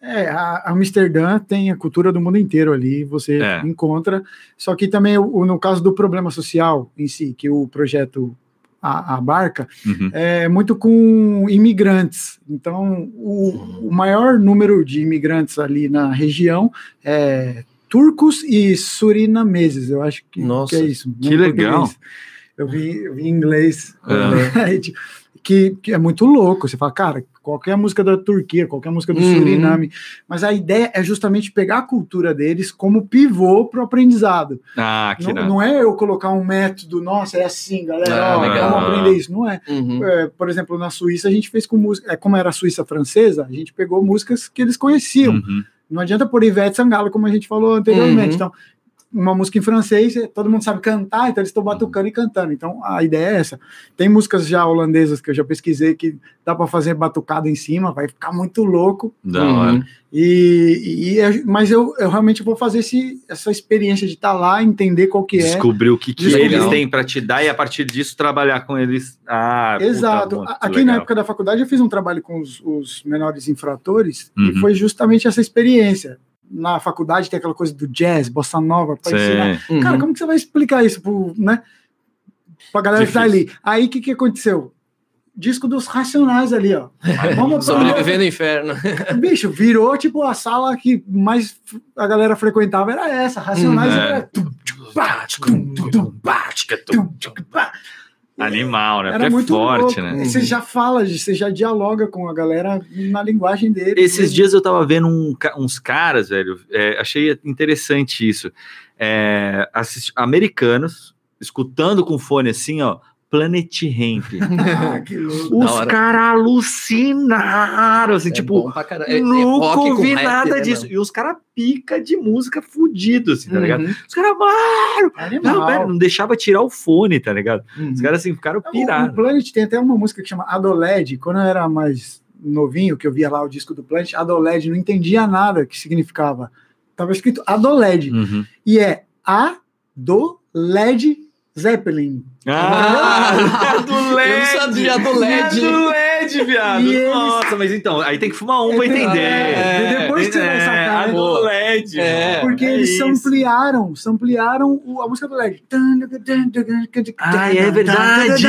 É, a Amsterdã tem a cultura do mundo inteiro ali, você É. encontra. Só que também, o- no caso do problema social em si, que o projeto a- abarca, uhum. é muito com imigrantes. Então, o, o maior número de imigrantes ali na região é turcos e surinameses. Eu acho que, Nossa, que é isso. que em legal. português. Eu vi, eu vi em inglês. É. [LAUGHS] Que, que é muito louco. Você fala, cara, qualquer música da Turquia, qualquer música do Uhum. Suriname. Mas a ideia é justamente pegar a cultura deles como pivô para o aprendizado. Ah, que Não, não é eu colocar um método, nossa, é assim, galera, Ah, ó, legal. vamos aprender isso. Não é. Uhum. É, por exemplo, na Suíça a gente fez com música, é, como era a Suíça francesa, a gente pegou músicas que eles conheciam. Uhum. Não adianta pôr Ivete Sangalo, como a gente falou anteriormente. Uhum. Então, uma música em francês, todo mundo sabe cantar, então eles estão batucando e cantando. Então, a ideia é essa. Tem músicas já holandesas que eu já pesquisei que dá para fazer batucada em cima, vai ficar muito louco. Da Uhum. E, e é- mas eu, eu realmente vou fazer esse, essa experiência de estar lá, entender qual que é. Descobrir o que, que Descobrir. eles têm para te dar e a partir disso trabalhar com eles. Ah, puta, Exato. muito A- Aqui na legal. época da faculdade eu fiz um trabalho com os, os menores infratores Uhum. e foi justamente essa experiência. Na faculdade tem aquela coisa do jazz, bossa nova, para ensinar. Uhum. Cara, como que você vai explicar isso pro, né, pra galera que tá ali? Aí o que, que aconteceu? Disco dos Racionais ali, ó. [LAUGHS] Vamos Sobreviver no inferno. [LAUGHS] Bicho, virou tipo a sala que mais a galera frequentava era essa. Racionais Uhum. era. Animal, né? Era Porque é muito forte, louco. né? Você já fala, você já dialoga com a galera na linguagem deles. Esses mesmo. dias eu tava vendo um uns caras, velho, é, achei interessante isso. É, assisti- americanos escutando com fone assim, ó, Planet Ramp. [LAUGHS] Ah, que louco. Da Os caras alucinaram, assim, É tipo. É- é nunca ouvi rap, nada né, disso. mano? E os caras pica de música fudido, assim, tá ligado? Uhum. Os caras, mano, Animal. não, velho, não deixava tirar o fone, tá ligado? Os Uhum. caras, assim, ficaram O- O pirados. Planet tem até uma música que chama Adoled. Quando eu era mais novinho, que eu via lá o disco do Planet, Adoled, não entendia nada que significava. Tava escrito Adoled. Uhum. E é A do Led Zeppelin. Ah, [LAUGHS] do Eu não sabia do LED. É do LED, viado. E eles- Nossa, mas então, aí tem que fumar um pra entender. É, depois que você vai sacar, né? do LED. É. Porque É eles isso. ampliaram, ampliaram o- a música do LED. Ah, é verdade.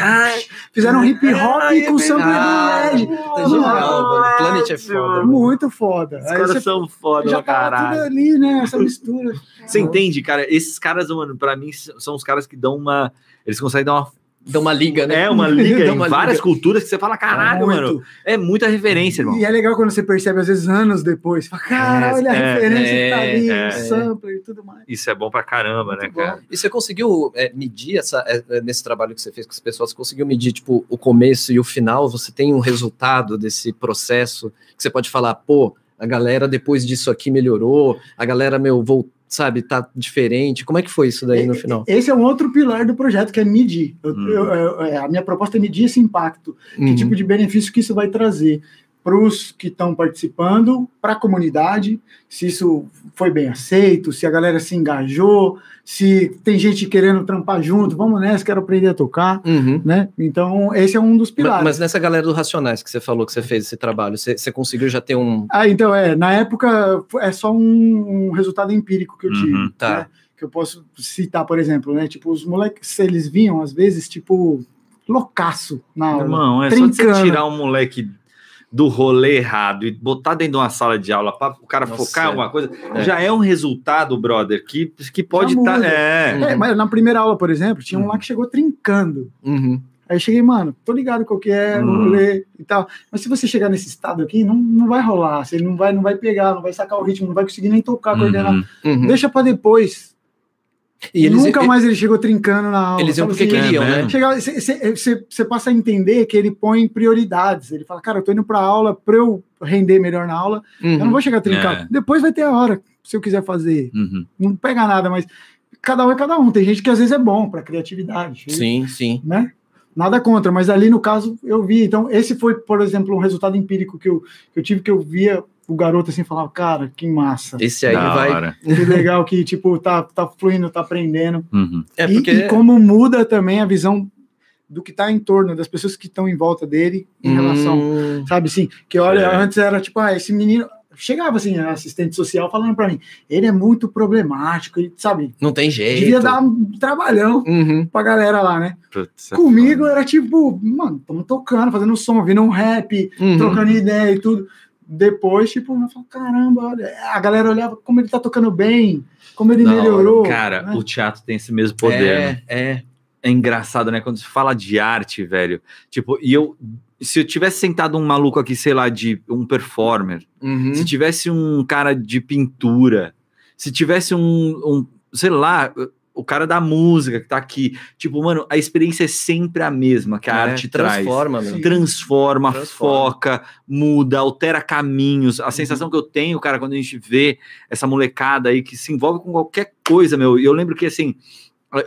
Ai, Fizeram hip hop Ai, é com sample Ah, do LED. tá genial, mano. Planet é foda. Muito foda. Os caras são foda já pra tava tudo caralho. ali, né? Essa [LAUGHS] mistura. Você entende, cara? Esses caras, mano, pra mim, são os caras que dão uma. Eles conseguem dar uma. Dá uma liga, né? É, uma liga [LAUGHS] em várias liga. culturas que você fala, caralho, Muito. mano. É muita referência, irmão. E é legal quando você percebe, às vezes, anos depois. Fala, cara, olha a É, referência que tá é, ali, é. o sampler e tudo mais. Isso é bom pra caramba, né, Muito bom. cara? E você conseguiu é, medir essa, é, é, nesse trabalho que você fez com as pessoas, você conseguiu medir tipo o começo e o final? Você tem um resultado desse processo que você pode falar, pô, a galera depois disso aqui melhorou, a galera meu vou, sabe, tá diferente. Como é que foi isso daí no final? Esse é um outro pilar do projeto, que é medir. Eu- Hum. eu- eu- é, a minha proposta é medir esse impacto. Que Uhum. tipo de benefício que isso vai trazer para os que estão participando, para a comunidade, se isso foi bem aceito, se a galera se engajou, se tem gente querendo trampar junto, vamos nessa, quero aprender a tocar, Uhum. né? Então, esse é um dos pilares. Mas nessa galera do Racionais que você falou que você fez esse trabalho, você, você conseguiu já ter um. Ah, então, é, na época é só um, um resultado empírico que eu tive, Uhum, tá. né? Que eu posso citar, por exemplo, né? Tipo, os moleques, eles vinham, às vezes, tipo, loucaço na aula. Irmão, é só de você Trincando. tirar um moleque do rolê errado e botar dentro de uma sala de aula para o cara Nossa, focar em é. alguma coisa, É. já é um resultado, brother, que, que pode estar. muda. é. É, mas na primeira aula, por exemplo, tinha um Uhum. lá que chegou trincando. Uhum. Aí eu cheguei, mano, tô ligado qual que é, Hum. vou ler e tal. Mas se você chegar nesse estado aqui, não, não vai rolar. Você não vai, não vai pegar, não vai sacar o ritmo, não vai conseguir nem tocar, coordenar. Uhum. Uhum. Deixa pra depois. E eles, Nunca mais ele chegou trincando na aula. eles iam porque assim? queriam, É, né? né? Você passa a entender que ele põe prioridades. Ele fala, cara, eu tô indo pra aula pra eu render melhor na aula. Eu não Uhum. vou chegar trincado. É. Depois vai ter a hora, se eu quiser fazer. Uhum. Não pega nada, mas cada um é cada um. Tem gente que às vezes é bom pra criatividade. Sim, sim. Né? Nada contra, mas ali no caso eu vi. Então, esse foi, por exemplo, um resultado empírico que eu, que eu tive que eu via o garoto assim falava, cara, que massa. Esse aí Da vai. hora. Que [LAUGHS] legal que, tipo, tá, tá fluindo, tá aprendendo. Uhum. É E- porque. e, como muda também a visão do que tá em torno, das pessoas que estão em volta dele em relação, Hum, sabe assim, que olha, É. antes era tipo, ah, esse menino chegava assim, assistente social falando para mim, ele é muito problemático, ele, sabe, Não tem jeito. devia dar um trabalhão Uhum. pra galera lá, né? Putz, é Comigo foda. era tipo, mano, estamos tocando, fazendo som, ouvindo um rap, Uhum. trocando ideia e tudo. Depois, tipo, eu falo, caramba, olha, a galera olhava como ele tá tocando bem, como ele hora. melhorou. Cara, né? o teatro tem esse mesmo poder. né? É, é. é engraçado, né? Quando se fala de arte, velho. Tipo, e eu. Se eu tivesse sentado um maluco aqui, sei lá, de um performer, Uhum. se tivesse um cara de pintura, se tivesse um, um, sei lá, o cara da música que tá aqui. Tipo, mano, a experiência é sempre a mesma que a É, arte traz. transforma, meu. Sim. Transforma, Transforma. foca, muda, altera caminhos. A sensação que eu tenho, cara, quando a gente vê essa molecada aí que se envolve com qualquer coisa, meu. E eu lembro que, assim,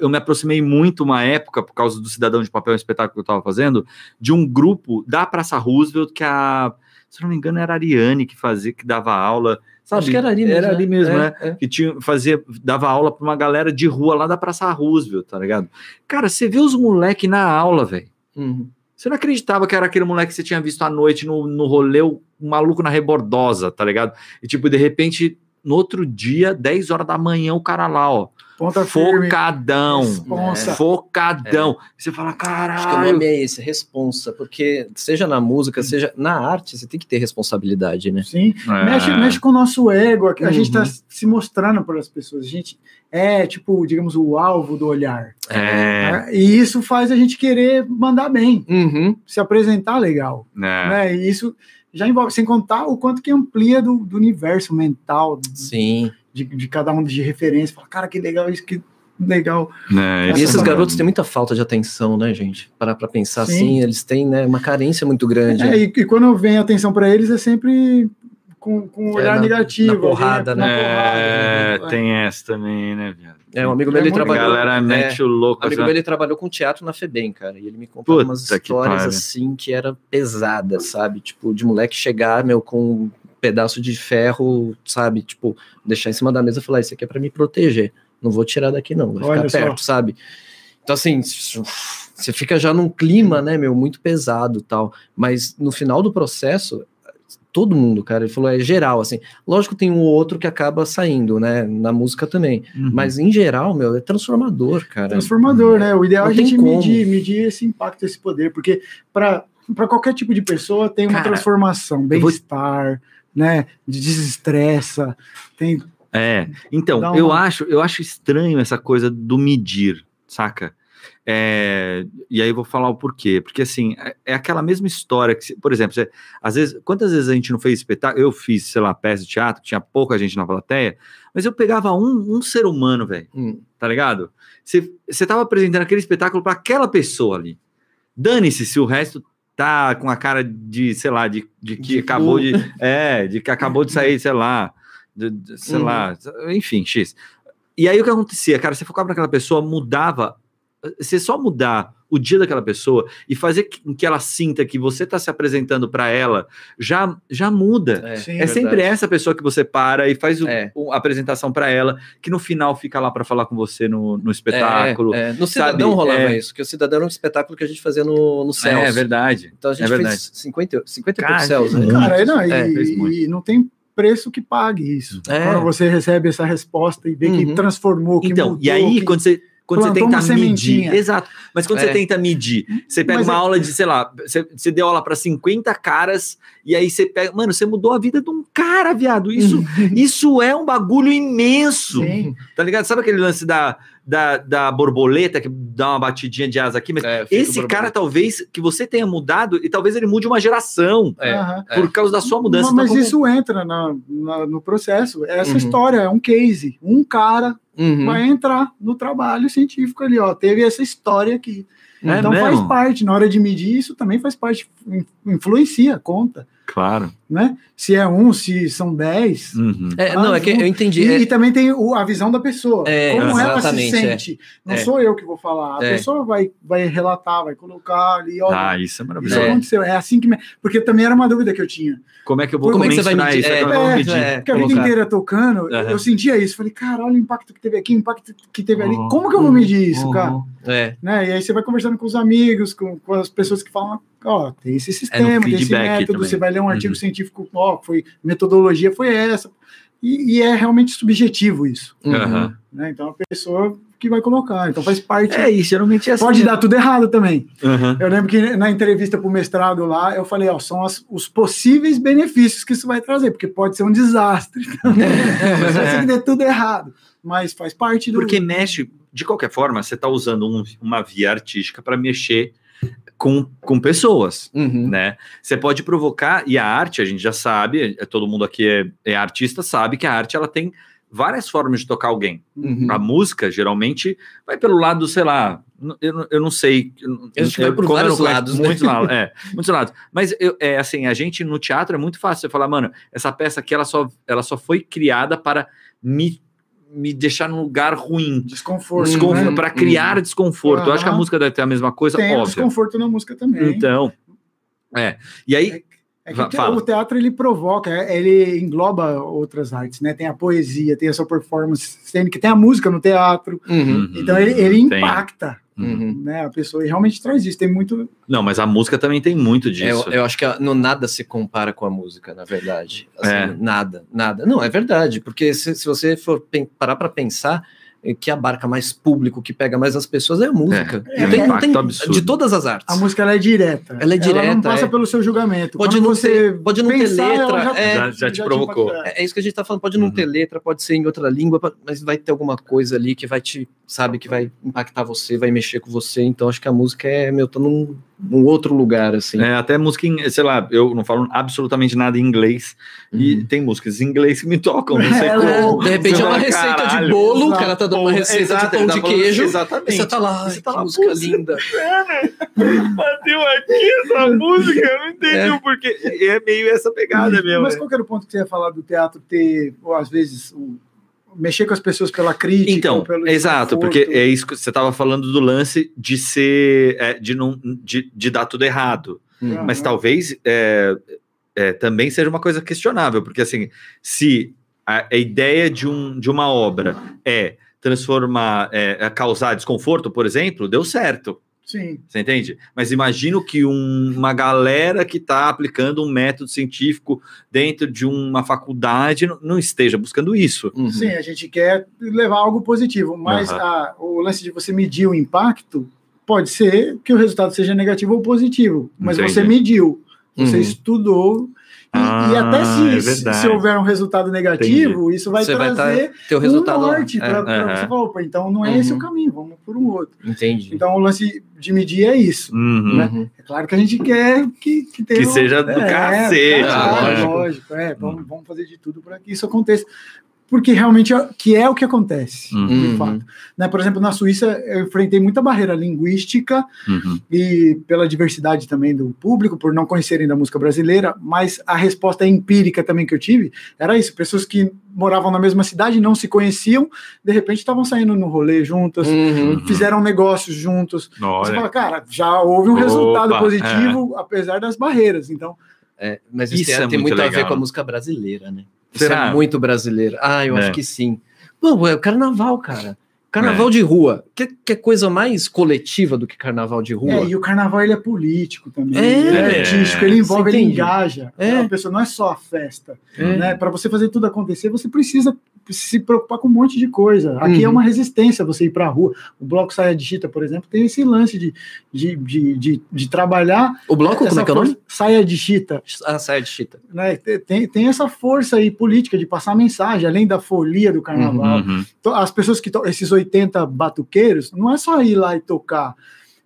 eu me aproximei muito uma época, por causa do Cidadão de Papel, um espetáculo que eu tava fazendo, de um grupo da Praça Roosevelt, que a, se eu não me engano, era a Ariane que fazia, que dava aula. Sabe? Acho que era ali mesmo. Era ali mesmo, né? É, é. que tinha, fazia, dava aula para uma galera de rua lá da Praça Roosevelt, tá ligado? Cara, você vê os moleque na aula, velho. Uhum. Você não acreditava que era aquele moleque que você tinha visto à noite no, no rolê, o maluco na rebordosa, tá ligado? E tipo, de repente, no outro dia, 10 horas da manhã, o cara lá, ó, Ponta firme, focadão. responsa. Focadão. Você fala, Acho que o caralho. nome é esse, responsa, porque seja na música, seja na arte, você tem que ter responsabilidade, né? Sim, É. mexe, mexe com o nosso ego. A, a gente tá Uhum. se mostrando para as pessoas. A gente é, tipo, digamos, o alvo do olhar. É, né? E isso faz a gente querer mandar bem, Uhum. se apresentar legal. é. Né? E isso já envolve, sem contar o quanto que amplia do, do universo mental Sim. De, de cada um de referência. Fala, cara, que legal isso, que legal. É, E isso esses é garotos têm muita falta de atenção, né, gente? Parar pra pensar Sim. assim, eles têm né, uma carência muito grande. É, e, e quando vem atenção para eles é sempre com, com um É, olhar na- negativo. na porrada, na né? É, porrada, tem essa também, né, viado? É, um amigo É meu, ele muito A trabalhou. galera é, mete o louco. Um amigo assim, meu, ele trabalhou com teatro na FEBEM, cara, e ele me contou Puta umas que histórias pariu. assim que era pesada, sabe? Tipo, de moleque chegar, meu, com pedaço de ferro, sabe? Tipo, deixar em cima da mesa e falar, isso aqui é pra me proteger. Não vou tirar daqui, não, vai Olha ficar só. perto, sabe? Então, assim, você fica já num clima, né, meu, muito pesado tal. Mas no final do processo, todo mundo, cara, ele falou, é geral, assim. Lógico, tem um ou outro que acaba saindo, né? Na música também. Uhum. Mas em geral, meu, é transformador, cara. transformador, né? O ideal é a gente como. medir, medir esse impacto, esse poder, porque para qualquer tipo de pessoa tem uma Cara, transformação, vou- bem-estar, né? Desestressa, tem É, então, Dá eu uma- acho, eu acho estranho essa coisa do medir, saca? É, e aí eu vou falar o porquê, porque assim, é, é aquela mesma história que, se- por exemplo, você- às vezes, quantas vezes a gente não fez espetáculo? Eu fiz, sei lá, peça de teatro, tinha pouca gente na plateia, mas eu pegava um, um ser humano, velho, Hum. tá ligado? Você, você tava apresentando aquele espetáculo para aquela pessoa ali. Dane-se se o resto tá com a cara de, sei lá, de, de que De acabou de. É, de que acabou de sair, sei lá, de- de- sei Uhum. lá, enfim, X. E aí o que acontecia, cara, você focava naquela pessoa, mudava. Você só mudar o dia daquela pessoa e fazer com que ela sinta que você está se apresentando para ela, já, já muda. É, Sim. É sempre essa pessoa que você para e faz o- É. o- a apresentação para ela, que no final fica lá para falar com você no, no espetáculo. É, é. No sabe? Cidadão rolava É. isso, que o Cidadão era um espetáculo que a gente fazia no, no Céus. É, verdade. Então a gente É verdade. fez 50, 50 e Cara, Céus, né? Cara, não, É, e, fez e não tem preço que pague isso. É. Quando você recebe essa resposta e vê que Uhum. transformou, que Então, mudou, e aí, que- quando você. Quando você tenta uma medir. Exato. Mas quando É. você tenta medir, você pega Mas uma é- aula de, sei lá, você, você deu aula para 50 caras, e aí você pega. Mano, você mudou a vida de um cara, viado. Isso, isso é um bagulho imenso. Sim. Tá ligado? Sabe aquele lance da, da, da borboleta que dá uma batidinha de asa aqui? Mas É, esse cara, talvez, que você tenha mudado, e talvez ele mude uma geração. É, é. Por causa da sua mudança. Mas Então, como- isso entra na- na- no processo. Essa Uhum. história é um case. Um cara Uhum. vai entrar no trabalho científico ali, ó. Teve essa história aqui. É então mesmo? faz parte, na hora de medir, isso também faz parte, in- influencia, conta. Claro. Né? Se é um, se são dez. Uhum. É, não, é que eu entendi. E, é- e também tem o- a visão da pessoa. É, como ela se é. sente. Não É. sou eu que vou falar. A É. pessoa vai, vai relatar, vai colocar ali, olha, Ah, isso é isso maravilhoso. É. aconteceu. É assim que. Me... Porque também era uma dúvida que eu tinha. Como é que eu vou Como é que você vai medir? isso? É, é é, medir? é. Porque a vida inteira tocando, Aham. eu sentia isso. Falei, cara, olha o impacto que teve aqui, o impacto que teve ali. Uhum. Como que eu vou medir isso, cara? Uhum. é. Né? E aí você vai conversando com os amigos, com, com as pessoas que falam, ó, tem esse sistema, tem esse É método, também. você vai ler um artigo Uhum. Científico, ó, foi metodologia foi essa. E, e é realmente subjetivo isso. Uhum. Né? Então a pessoa que vai colocar. Então faz parte. É, e geralmente é assim. Pode dar tudo errado também. Aham. Eu lembro que na entrevista para o mestrado lá, eu falei, ó, são as- os possíveis benefícios que isso vai trazer, porque pode ser um desastre. [LAUGHS] Pode ser que dê tudo errado. Mas faz parte do. Porque mexe, de qualquer forma, você está usando um- uma via artística para mexer com, com pessoas. Uhum. né? Você pode provocar, e a arte, a gente já sabe, é, todo mundo aqui é, é artista, sabe que a arte ela tem várias formas de tocar alguém. Uhum. A música, geralmente, vai pelo lado, sei lá, eu, não- eu não sei. eu- A gente vai por eu vários lados, né? Muitos lados, é, [LAUGHS] muitos lados. Mas, eu, é, assim, a gente no teatro é muito fácil você falar, mano, essa peça aqui, ela só, ela só foi criada para me, me deixar num lugar ruim. Desconforto. Desconf... né? Para criar desconforto. Eu acho que a música deve ter a mesma coisa, Tem óbvio. desconforto na música também. Então, é. E aí, É que o te- fala. o teatro ele provoca, é- ele engloba outras artes, né? Tem a poesia, tem essa performance cênica, tem a música no teatro. Uhum. Então ele, ele Tem. Impacta Uhum. né, a pessoa e realmente traz isso. Tem muito. Não, mas a música também tem muito disso. Eu, eu acho que a- no nada se compara com a música, na verdade. Assim, É. Nada, nada. Não, é verdade, porque se, se você for parar para pensar, que abarca mais público, que pega mais as pessoas, é a música. É, Não tem- um não tem- de todas as artes. A música ela é direta. Ela é Ela não direta, passa é. pelo seu julgamento. Pode Quando não você ter- pode não ter pensar, ela letra, é. Já- já te provocou. impacta. É, é isso que a gente tá falando, pode não Uhum. ter letra, pode ser em outra língua, mas vai ter alguma coisa ali que vai te, sabe, que vai impactar você, vai mexer com você. Então acho que a música é, meu, tá num, num outro lugar, assim. É, até música, em, sei lá, eu não falo absolutamente nada em inglês e Uhum. tem músicas em inglês que me tocam, não sei É, como. De repente é uma fala, receita de "Caralho". bolo, o cara tá dando uma receita exato, de pão tá de queijo. E Exatamente. você tá lá, Você tá lá, música putz. linda. [LAUGHS] Bateu aqui essa [LAUGHS] música, eu não entendi É. o porquê. É meio essa pegada mesmo. Mas né? qual que era o ponto que você ia falar do teatro ter, ou às vezes, o- mexer com as pessoas pela crítica? Então, pelo exato, porque é isso que você estava falando do lance de ser, é, de não, de, de dar tudo errado. Uhum. Mas talvez é, é, também seja uma coisa questionável, porque assim, se a, a ideia de, um, de uma obra é transformar, é, é causar desconforto, por exemplo, deu certo. Sim. Você entende? Mas imagino que um- uma galera que está aplicando um método científico dentro de uma faculdade não, não esteja buscando isso. Uhum. Sim, a gente quer levar algo positivo, mas Aham. a- o lance de você medir o impacto pode ser que o resultado seja negativo ou positivo, mas Entendi. você mediu, você Uhum. estudou. E, Ah, e até se, é se- houver um resultado negativo, isso vai Você vai trazer Teu resultado. um norte é, para aham. você falar, opa, então não é esse Uhum. o caminho, vamos por um outro. Entendi. Então o lance de medir é isso. Uhum. né? Uhum. É claro que a gente quer que, que, tenha Que um- seja do cacete, claro, lógico. lógico, é, vamos, vamos fazer de tudo para que isso aconteça. Porque realmente é, que é o que acontece, Uhum. de Uhum. fato. Né, por exemplo, na Suíça eu enfrentei muita barreira linguística Uhum. e pela diversidade também do público, por não conhecerem da música brasileira, mas a resposta empírica também que eu tive era isso: pessoas que moravam na mesma cidade, não se conheciam, de repente estavam saindo no rolê juntas, Uhum. fizeram negócios juntos. Você fala, cara, já houve um Opa, resultado positivo, apesar das barreiras. Então, É, mas Isso isso, tem, é tem muito muito a ver legal. com a música brasileira, né? Isso Será? é muito brasileiro. Ah, eu É. acho que sim. Pô, é o carnaval, cara. Carnaval É. de rua. Que, que coisa mais coletiva do que carnaval de rua? é, e o carnaval ele é político também, É. ele é artístico, ele envolve, ele engaja. É. A pessoa não é só a festa. É. Né? Para você fazer tudo acontecer, você precisa se preocupar com um monte de coisa. Aqui é Uhum. uma resistência você ir para a rua. O Bloco Saia de Chita, por exemplo, tem esse lance de, de, de, de, de trabalhar. O bloco, como é que é o nome? Saia de Chita. Ah, saia de chita. Né? Tem, tem essa força aí política de passar mensagem, além da folia do carnaval. Uhum. to- as pessoas que esses 80 batuqueiros, não é só ir lá e tocar.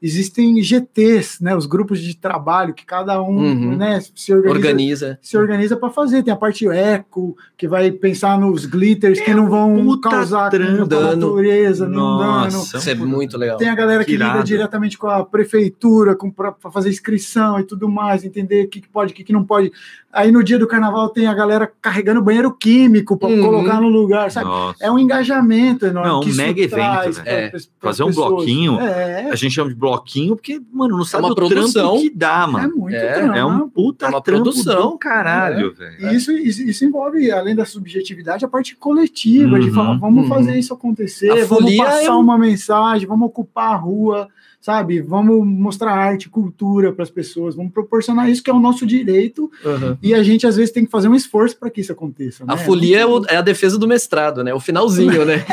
Existem GTs, né? Os grupos de trabalho que cada um Uhum. né, se organiza Organiza. se organiza para fazer. Tem a parte eco, que vai pensar nos glitters que não vão causar Dano. natureza, nenhum dano. Nossa, Isso é muito legal. Tem a galera que, Que lida diretamente com a prefeitura, para fazer inscrição e tudo mais, entender o que, que pode, o que, que não pode. Aí no dia do carnaval tem a galera carregando banheiro químico para Uhum. colocar no lugar, sabe? Nossa. É um engajamento enorme. Não, que um mega evento, traz velho. pra- É. pras Fazer um pessoas. bloquinho, É, A gente chama de bloquinho porque, mano, não sabe uma o trampo produção. que dá, é mano. muito É, trampo. É um puta É uma trampo produção. do caralho, velho. E isso, isso, isso envolve, além da subjetividade, a parte coletiva, de Uhum, falar, vamos uhum. fazer isso acontecer, A vamos folia passar é um- uma mensagem, vamos ocupar a rua, sabe? Vamos mostrar arte, cultura para as pessoas, vamos proporcionar isso que é o nosso direito, Uhum. e a gente às vezes tem que fazer um esforço para que isso aconteça. A né? folia é, o- Muito- é a defesa do mestrado, né? O finalzinho, né? [LAUGHS]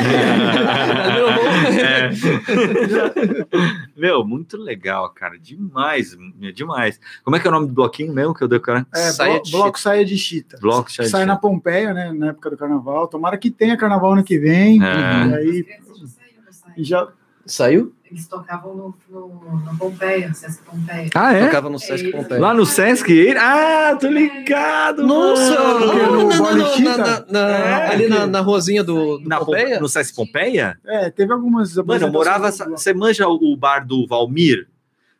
É. Meu, muito legal, cara. Demais, demais. Como é que é o nome do bloquinho mesmo que eu dei, cara? É, Saia blo- de bloco saia de chita. Bloco Saia de Sai Chita. na Pompeia, né? Na época do carnaval. Tomara que tenha carnaval ano que vem. É. E aí e já. Saiu? Eles tocavam no, no, no Pompeia, Sesc Pompeia. Ah, é? Tocava no Sesc Pompeia. Lá no Sesc? Ah, tô ligado, Nossa! ali na, na ruazinha do, do Na Pom- Pompeia? no Sesc Pompeia? É, teve algumas. Mano, eu morava. Você manja o bar do Valmir?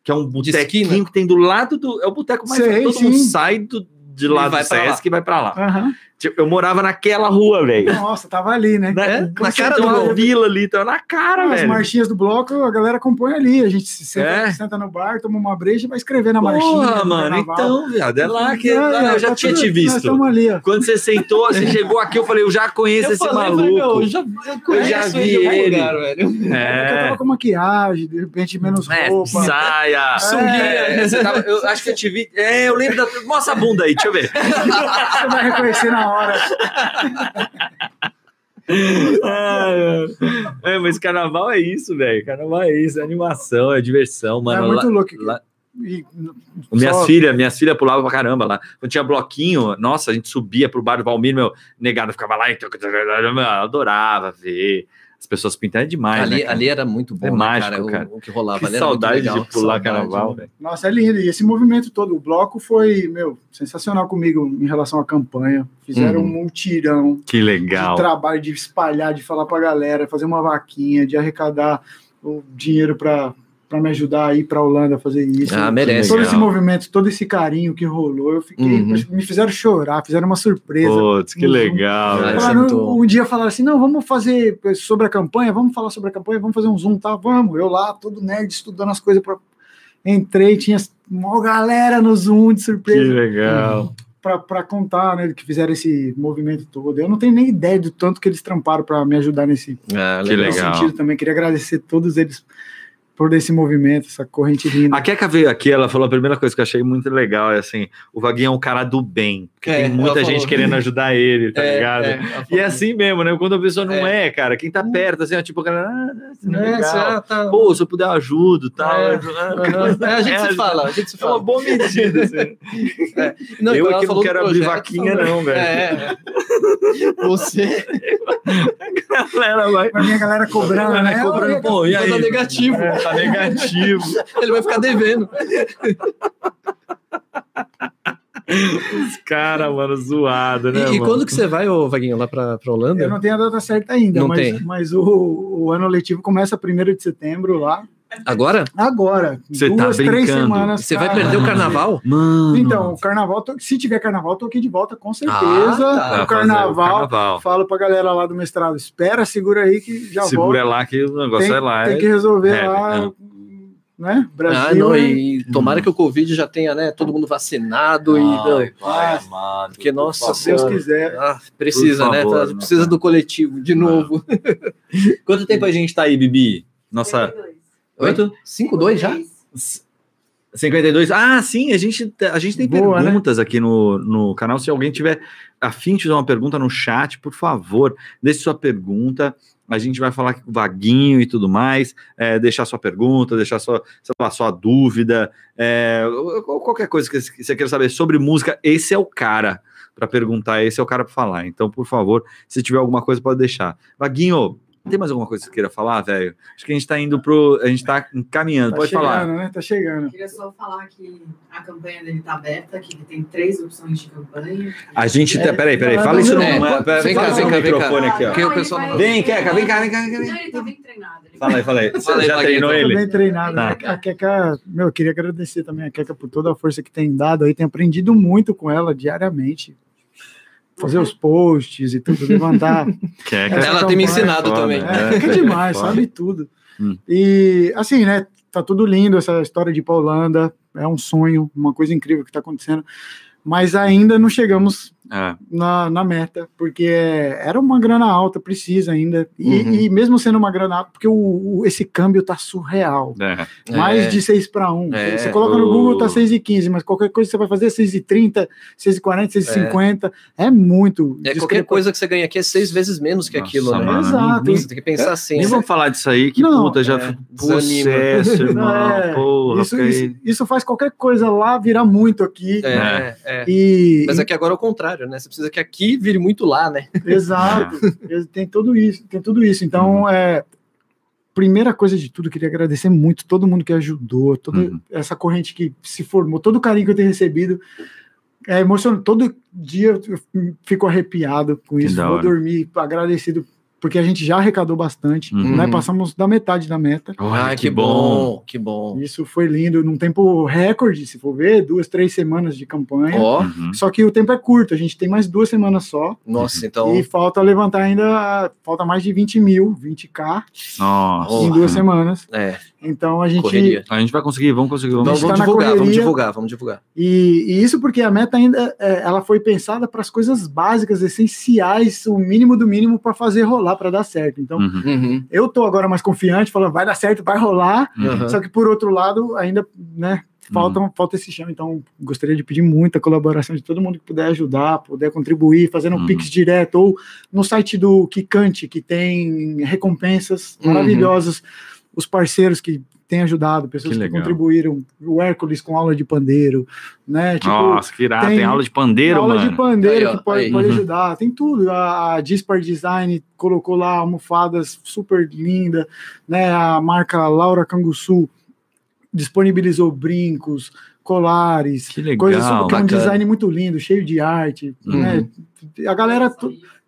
Que é um botequinho que tem do lado do. É o boteco mais. Sei, todo mundo sim. sai do, de lá E vai do pra lá. Sesc e vai pra lá. Aham. Tipo, eu morava naquela rua, velho. Nossa, tava ali, né? Na, É, na cara do uma gol. vila ali, tava na cara, As velho. marchinhas do bloco, a galera compõe ali. A gente se senta, É? senta no bar, toma uma breja e vai escrever na marchinha. Porra, no mano, carnaval. então, viado, é lá que É, lá eu já tá tinha tudo- te visto. ali, ó. Quando você sentou, você [LAUGHS] chegou aqui, eu falei, eu já conheço Eu esse falei, maluco. eu já, eu conheço já vi ele lugar, velho. Eu É, tava com maquiagem, de repente menos é roupa. saia. Sunguinha. É, você tava- eu acho que eu te vi. É, eu lembro da. Mostra a bunda aí, deixa eu ver. Você vai reconhecer na hora. é, é, mas carnaval é isso, velho. Carnaval é isso, é animação, é diversão, mano. é muito Lá- louco. lá- E, Minhas só- filhas, minhas filhas pulavam pra caramba lá. Quando tinha bloquinho, nossa, a gente subia pro bar do Valmir, meu, negado ficava lá e eu adorava ver. As pessoas pintando é demais, ali, né, cara? ali era muito bom, É né, mágico, cara, o- cara. O, que rolava Que ali era muito saudade legal. de pular Saudade, carnaval, né? Nossa, é lindo. E esse movimento todo, o bloco foi, meu, sensacional comigo em relação à campanha. Fizeram Uhum. um multirão Que legal. de trabalho, de espalhar, de falar pra galera, fazer uma vaquinha, de arrecadar o dinheiro pra para me ajudar a ir pra Holanda a fazer isso. Ah, merece. Todo legal. esse movimento, todo esse carinho que rolou, eu fiquei, Uhum. me fizeram chorar, fizeram uma surpresa. Putz, que Uhum. legal, Ah, isso é Falaram, muito- um dia falaram assim: não, vamos fazer sobre a campanha, vamos falar sobre a campanha, vamos fazer um zoom, tá? Vamos. Eu lá, todo nerd, estudando as coisas. Pra... Entrei, tinha uma galera no zoom de Que surpresa legal. para contar, né? Que fizeram esse movimento todo. Eu não tenho nem ideia do tanto que eles tramparam para me ajudar nesse, Ah, Que nesse legal. sentido também. Queria agradecer todos eles por esse movimento, essa corrente linda. A Keka veio aqui, ela falou a primeira coisa que eu achei muito legal, é assim, o Vaguinho é um cara do bem, porque É, tem muita gente falou. querendo ajudar ele, tá [LAUGHS] É, ligado? é, E é assim mesmo, né? Quando a pessoa não é, cara, quem tá perto, assim, ó, tipo, cara, ah, não é É, legal. você- tá- Pô, se eu puder, eu ajudo, tal. É, Ah. É, a gente se [LAUGHS] fala, a gente se É uma fala. boa medida, assim. Não, eu é ela que não quero abrir projeto, vaquinha, falou- não, velho. É, é. Você [LAUGHS] A galera vai. Pra minha galera cobrando, né? cobrando, pô, e aí? tá negativo. Tá negativo. [LAUGHS] Ele vai ficar devendo. Os caras, mano, zoado, né? E, e mano? quando que você vai, ô Vaguinho, lá pra, pra Holanda? Eu não tenho a data certa ainda, Não mas, tem. mas o, o ano letivo começa 1 de setembro lá. Agora? Agora, Você tá duas, três brincando. semanas. Você vai perder o carnaval? Mano. Então, o carnaval, se tiver carnaval, tô aqui de volta com certeza. Ah, tá. o carnaval, carnaval. falo pra galera lá do mestrado, espera, segura aí que já Segura volta. lá que o negócio Tem, é lá. tem é- que resolver é, lá, né? Brasil. ah, não, né? e tomara que o Covid já tenha, né, todo mundo vacinado e... Ai, não, vai, Ah, amado, porque, por nossa, Se Deus quiser. Ah, precisa, Por né? favor, tá- né, precisa do coletivo, de novo. [LAUGHS] Quanto tempo a gente tá aí, Bibi? Nossa, quanto? 5-2 já? 52. Ah, sim, a gente, a gente tem Boa, né? perguntas aqui no, no canal. Se alguém tiver afim de fazer uma pergunta no chat, por favor, deixe sua pergunta. A gente vai falar aqui com o Vaguinho e tudo mais. é, deixar sua pergunta, deixar sua, lá, sua dúvida. é, qualquer coisa que você queira saber sobre música, esse é o cara para perguntar, esse é o cara para falar. Então, por favor, se tiver alguma coisa, pode deixar. Vaguinho, Tem mais alguma coisa que você queira falar, velho? Acho que a gente tá indo pro. A gente tá encaminhando. Tá Pode chegando, falar. né? Tá chegando. Eu queria só falar que a campanha dele tá aberta, que ele tem três opções de campanha. A gente. tá- É, peraí, peraí. é, Fala isso no, é, é, pera- vem cá, vem cá, vem cá. microfone aqui, ó. Pessoal vai- não- Vem, vem cá, vem cá, vem cá. Não, ele tá bem treinado. Ele Fala aí, fala aí. Você já treinou Tô ele? bem treinado. Tá. A Keka, meu, eu queria agradecer também a Keka por toda a força que tem dado aí, tenho aprendido muito com ela diariamente. Fazer os posts e tudo, levantar. [LAUGHS] Keka. Essa Ela tem me ensinado foda, também. É, Keka é demais, sabe tudo. Hum. E assim, né? Tá tudo lindo essa história de Paulanda, é um sonho, uma coisa incrível que tá acontecendo. Mas ainda não chegamos É. na, na meta, porque era uma grana alta, precisa ainda. E, Uhum. e mesmo sendo uma grana alta, porque o, o- esse câmbio tá surreal. É. Mais É. de 6 para 1. É. Você coloca no Google, tá 6,15, mas qualquer coisa que você vai fazer é 6,30, 6,40, 6,50. É, muito. É, qualquer coisa que você ganha aqui é seis vezes menos que Nossa, aquilo, né? mano. Exato. Você tem que pensar assim. Nem vamos falar disso aí, que Não, puta, já é, possesso, [LAUGHS] irmão. É, porra, Isso, isso, isso faz qualquer coisa lá virar muito aqui. É, é. E, Mas aqui agora é o contrário, né? Você precisa que aqui vire muito lá, né? [LAUGHS] Exato. tem tudo isso, tem tudo isso. Então, é primeira coisa de tudo, queria agradecer muito todo mundo que ajudou, toda Uhum. essa corrente que se formou, todo o carinho que eu tenho recebido. É emocionante. Todo dia eu fico arrepiado com isso. Vou dormir agradecido, porque a gente já arrecadou bastante, Uhum. né? Passamos da metade da meta. Ah, que bom, que bom. Isso foi lindo, num tempo recorde, se for ver, duas, três semanas de campanha. Ó, Uhum. Só que o tempo é curto, a gente tem mais duas semanas só. nossa, então. E falta levantar ainda, falta mais de 20 mil, 20k Nossa. em duas semanas. É, Então a gente. correria. A gente vai conseguir, vamos conseguir. Vamos Então gente vamos tá na divulgar, vamos correria. divulgar, vamos divulgar. E, e isso porque a meta ainda é, ela foi pensada para as coisas básicas, essenciais, o mínimo do mínimo para fazer rolar, para dar certo. Então Uhum. Uhum, eu tô agora mais confiante, falando vai dar certo, vai rolar. uhum. Só que por outro lado, ainda, né? Faltam, Falta esse chão, então gostaria de pedir muita colaboração de todo mundo que puder ajudar, puder contribuir, fazendo um Uhum. Pix direto, ou no site do Kikante, que tem recompensas Uhum. maravilhosas, os parceiros que têm ajudado, pessoas Que que, contribuíram, o Hércules com aula de pandeiro, né? Tipo, Nossa, que irado. Tem, tem aula de pandeiro, aula mano. de pandeiro Aí, ó, que pode, aí. pode Uhum. ajudar, tem tudo. A, a Dispar Design colocou lá almofadas super linda, né? A marca Laura Canguçu disponibilizou brincos, colares, Que legal. coisas super, que é um design muito lindo, cheio de arte, Uhum. né? A galera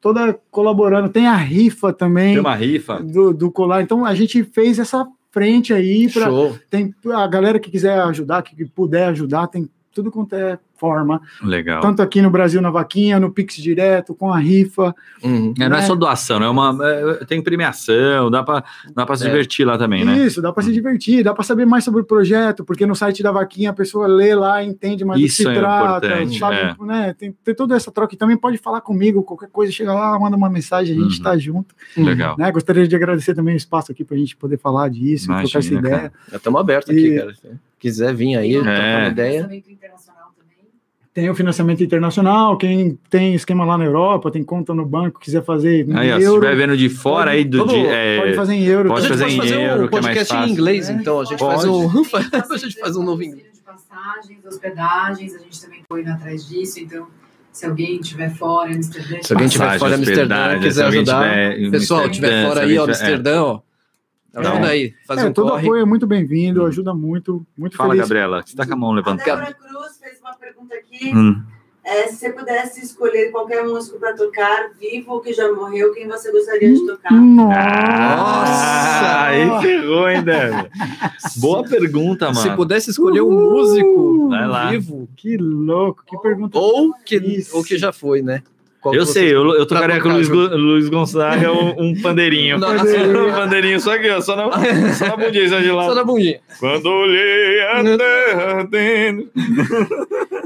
toda colaborando, tem a rifa também Tem uma rifa. do, do colar. Então a gente fez essa frente aí para Show. tem a galera que quiser ajudar, que puder ajudar, tem tudo quanto é forma. Legal. Tanto aqui no Brasil na vaquinha, no Pix direto, com a rifa. Uhum. É, não é né? só doação, é uma, é, tem premiação, dá pra, dá pra se É. divertir lá também, né? Isso, dá para se divertir, dá para saber mais sobre o projeto, porque no site da vaquinha a pessoa lê lá, entende mais Isso do que é se trata, importante, sabe, é. né? Tem, tem toda essa troca e também pode falar comigo, qualquer coisa, chega lá, manda uma mensagem, a gente Uhum. tá junto. Legal. Né? Gostaria de agradecer também o espaço aqui para a gente poder falar disso, Imagina, trocar essa ideia. Estamos abertos aqui, E- cara. Se quiser vir aí, um trocar uma ideia. Tem o financiamento internacional, quem tem esquema lá na Europa, tem conta no banco, quiser fazer em Aí, ó, se euro. estiver vendo de fora aí do todo- dia. é, Pode fazer em euro. pode fazer pode em fazer euro, um que é mais podcast em inglês, É, então. A gente pode. faz um. A [LAUGHS] gente faz um novo inglês. passagens, hospedagens, a gente também foi indo atrás disso, então se alguém estiver fora, Amsterdã, Se alguém tiver fora Amsterdã, quiser ajudar, tiver em Pessoal, tiver fora aí, tiver-. Amsterdã, ó. Ajuda aí, faz É, um todo corre. apoio é muito bem-vindo, ajuda muito, muito Fala, feliz. Gabriela, você tá com a mão levantada. Cruz pergunta aqui. Hum. É, se você pudesse escolher qualquer músico para tocar, vivo ou que já morreu, quem você gostaria de tocar? Ah, aí ferrou, hein, Débora? [LAUGHS] Boa pergunta, Se mano. pudesse escolher um músico lá. vivo, Que louco, que pergunta. ou que, Isso. ou que já foi, né? Qual Eu sei, eu, eu tocaria com o Luiz, Luiz Gonzaga um, um pandeirinho. Não, [LAUGHS] um [LAUGHS] pandeirinho só aqui, ó, só na, [LAUGHS] só na bundinha, só de Só lado. na bundinha. Quando olhei a terra dentro.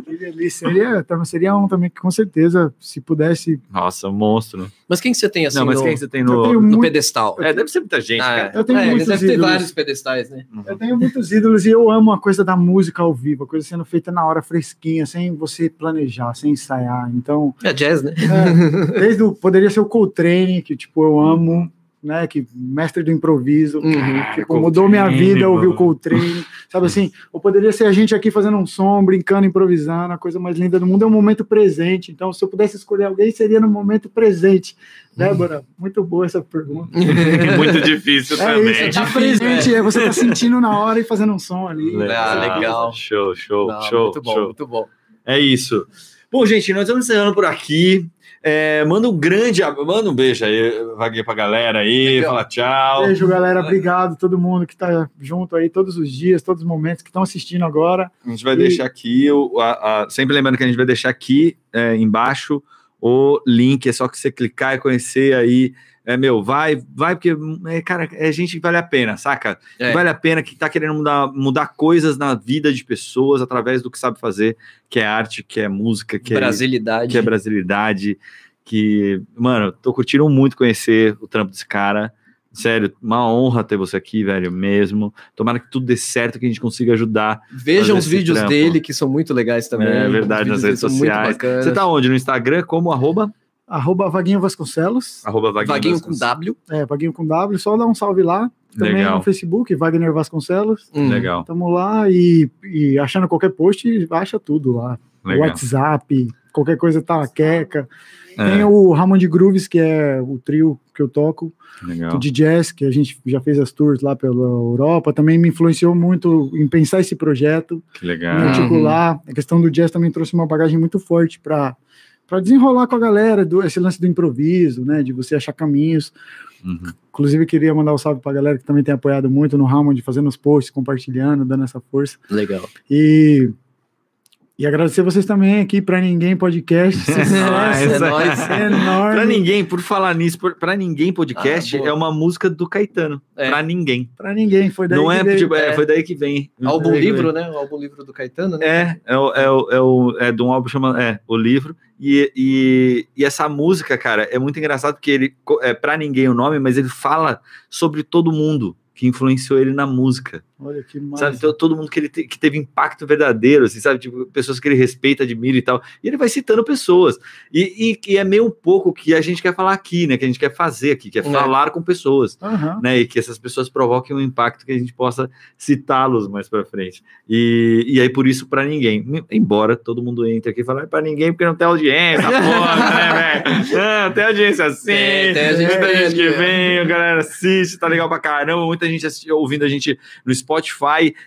Que delícia. Seria, também seria um também que com certeza, se pudesse. Nossa, monstro. Mas quem que você tem assim Não, mas no, quem você tem no. no muito- pedestal? É, deve ser muita gente, Ah, cara. Eu tenho é, muitos deve ter ídolos. vários pedestais, né? Eu tenho muitos ídolos e eu amo a coisa da música ao vivo, a coisa sendo feita na hora fresquinha, sem você planejar, sem ensaiar. Então, É jazz, né? É, desde o, poderia ser o Coltrane, que tipo, eu amo. né? Que mestre do improviso. Uhum. Tipo, mudou minha vida ouvir o. Coltrane. Sabe assim, ou poderia ser a gente aqui fazendo um som, brincando, improvisando, a coisa mais linda do mundo é o momento presente. Então, se eu pudesse escolher alguém, seria no momento presente. Débora, muito boa essa pergunta. [LAUGHS] Muito difícil É também. isso, tá difícil, presente, é. você tá sentindo na hora e fazendo um som ali. Ah, legal. Show, show, Não, show, muito bom, show. muito bom. É isso. Bom, gente, nós estamos encerrando por aqui. É, manda um grande, manda um beijo aí, Vaguinho, pra galera aí, Legal. fala tchau. Beijo, galera. Obrigado a todo mundo que tá junto aí todos os dias, todos os momentos que estão assistindo agora. A gente vai E- deixar aqui, o, a- a- sempre lembrando que a gente vai deixar aqui é, embaixo o link, é só que você clicar e conhecer aí. É, meu, vai, vai, porque, é, cara, é gente que vale a pena, saca? É. Vale a pena que tá querendo mudar, mudar coisas na vida de pessoas através do que sabe fazer, que é arte, que é música, que é Brasilidade. que é brasilidade, que, mano, tô curtindo muito conhecer o trampo desse cara. Sério, uma honra ter você aqui, velho, mesmo. Tomara que tudo dê certo, que a gente consiga ajudar. Vejam os vídeos trampo. dele, que são muito legais também. É verdade, nas redes sociais. Você tá onde? No Instagram? Como? Arroba? Arroba Vaguinho Vasconcelos. Arroba Vaguinho, Vaguinho com. W. É, Vaguinho com W. Só dá um salve lá. Também Legal. no Facebook, Wagner Vasconcelos. Hum. Legal, Tamo lá e, e achando qualquer post, acha tudo lá. legal. WhatsApp, qualquer coisa tá a queca. É, Tem o Ramon Grooves, que é o trio que eu toco, legal. de jazz, que a gente já fez as tours lá pela Europa. Também me influenciou muito em pensar esse projeto, Que legal. Uhum. articular. A questão do jazz também trouxe uma bagagem muito forte para para desenrolar com a galera, do, esse lance do improviso, né, de você achar caminhos. Uhum. Inclusive, queria mandar um salve para a galera que também tem apoiado muito no Ramon, fazendo os posts, compartilhando, dando essa força. Legal. E, e agradecer vocês também aqui para Ninguém Podcast. [LAUGHS] Sucesso É nóis. enorme. Pra ninguém, por falar nisso, por- pra ninguém podcast Ah, é uma música do Caetano. É. Pra ninguém. Pra ninguém, foi daí Não que é, veio. tipo, é, É. foi daí que vem. Álbum daí livro, vem. né? O álbum livro do Caetano, né? É, é, o, é, o, é, o, é de um álbum chamado é, O Livro. E, e, e essa música, cara, é muito engraçado porque ele, é pra ninguém o nome, mas ele fala sobre todo mundo que influenciou ele na música. Olha que massa. Sabe, Então, todo mundo que ele te- que teve impacto verdadeiro, assim, sabe? Tipo, pessoas que ele respeita, admira e tal. E ele vai citando pessoas. E, e, e é meio um pouco o que a gente quer falar aqui, né? Que a gente quer fazer aqui, que é É. falar com pessoas. Aham. Né, e que essas pessoas provoquem um impacto que a gente possa citá-los mais para frente. E, e aí, por isso, para ninguém. Embora todo mundo entre aqui e fale, para ninguém, porque não tem audiência, [LAUGHS] porra, né, velho? Não, tem audiência assim. Tem, tem a gente muita tem gente que é. vem, a galera assiste, tá legal pra caramba. Muita gente ouvindo a gente no Spotify,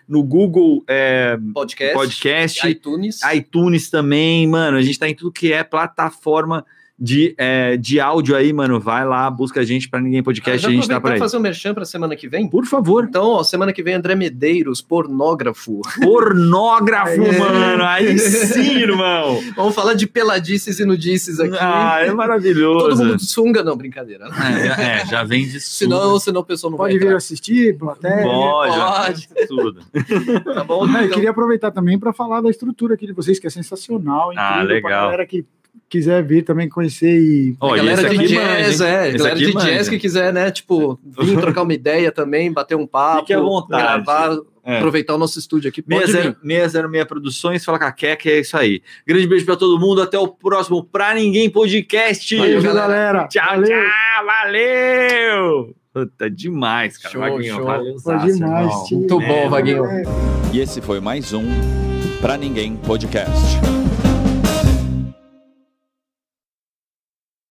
no Google é, Podcast. Podcast, iTunes. iTunes também, mano. A gente tá em tudo que é plataforma de, é, de áudio aí, mano. Vai lá, busca a gente para ninguém podcast, Já a gente tá por aproveitar aí. fazer um merchan pra semana que vem? Por favor. Então, ó, semana que vem, André Medeiros, pornógrafo. Pornógrafo, É. mano. Aí sim, [LAUGHS] irmão. Vamos falar de peladices e nudices aqui. Ah, é Todo maravilhoso. mundo de sunga, não, brincadeira. É, é, já vem de Senão, senão o pessoal não Pode vai vir entrar. assistir, plateia. Pode, Pode. tudo. Tá bom? Ah, eu Então, queria aproveitar também para falar da estrutura aqui de vocês, que é sensacional, Ah, incrível. legal. Pra galera que quiser vir também conhecer e. Ó, a e galera de jazz, manja, é. Esse galera de jazz manja. que quiser, né? Tipo, vir [LAUGHS] trocar uma ideia também, bater um papo. Fique à vontade. Gravar, É. aproveitar o nosso estúdio aqui. Pode vir. 606 606 Produções, fala com a Kek, é isso aí. Grande beijo pra todo mundo, até o próximo Pra Ninguém Podcast. Valeu, galera. galera. Tchau, Valeu. tchau, valeu! Puta, demais, cara. Show, Vaguinho, show. valeu, Foi demais, tio. Muito bom, Vaguinho. E esse foi mais um Pra Ninguém Podcast.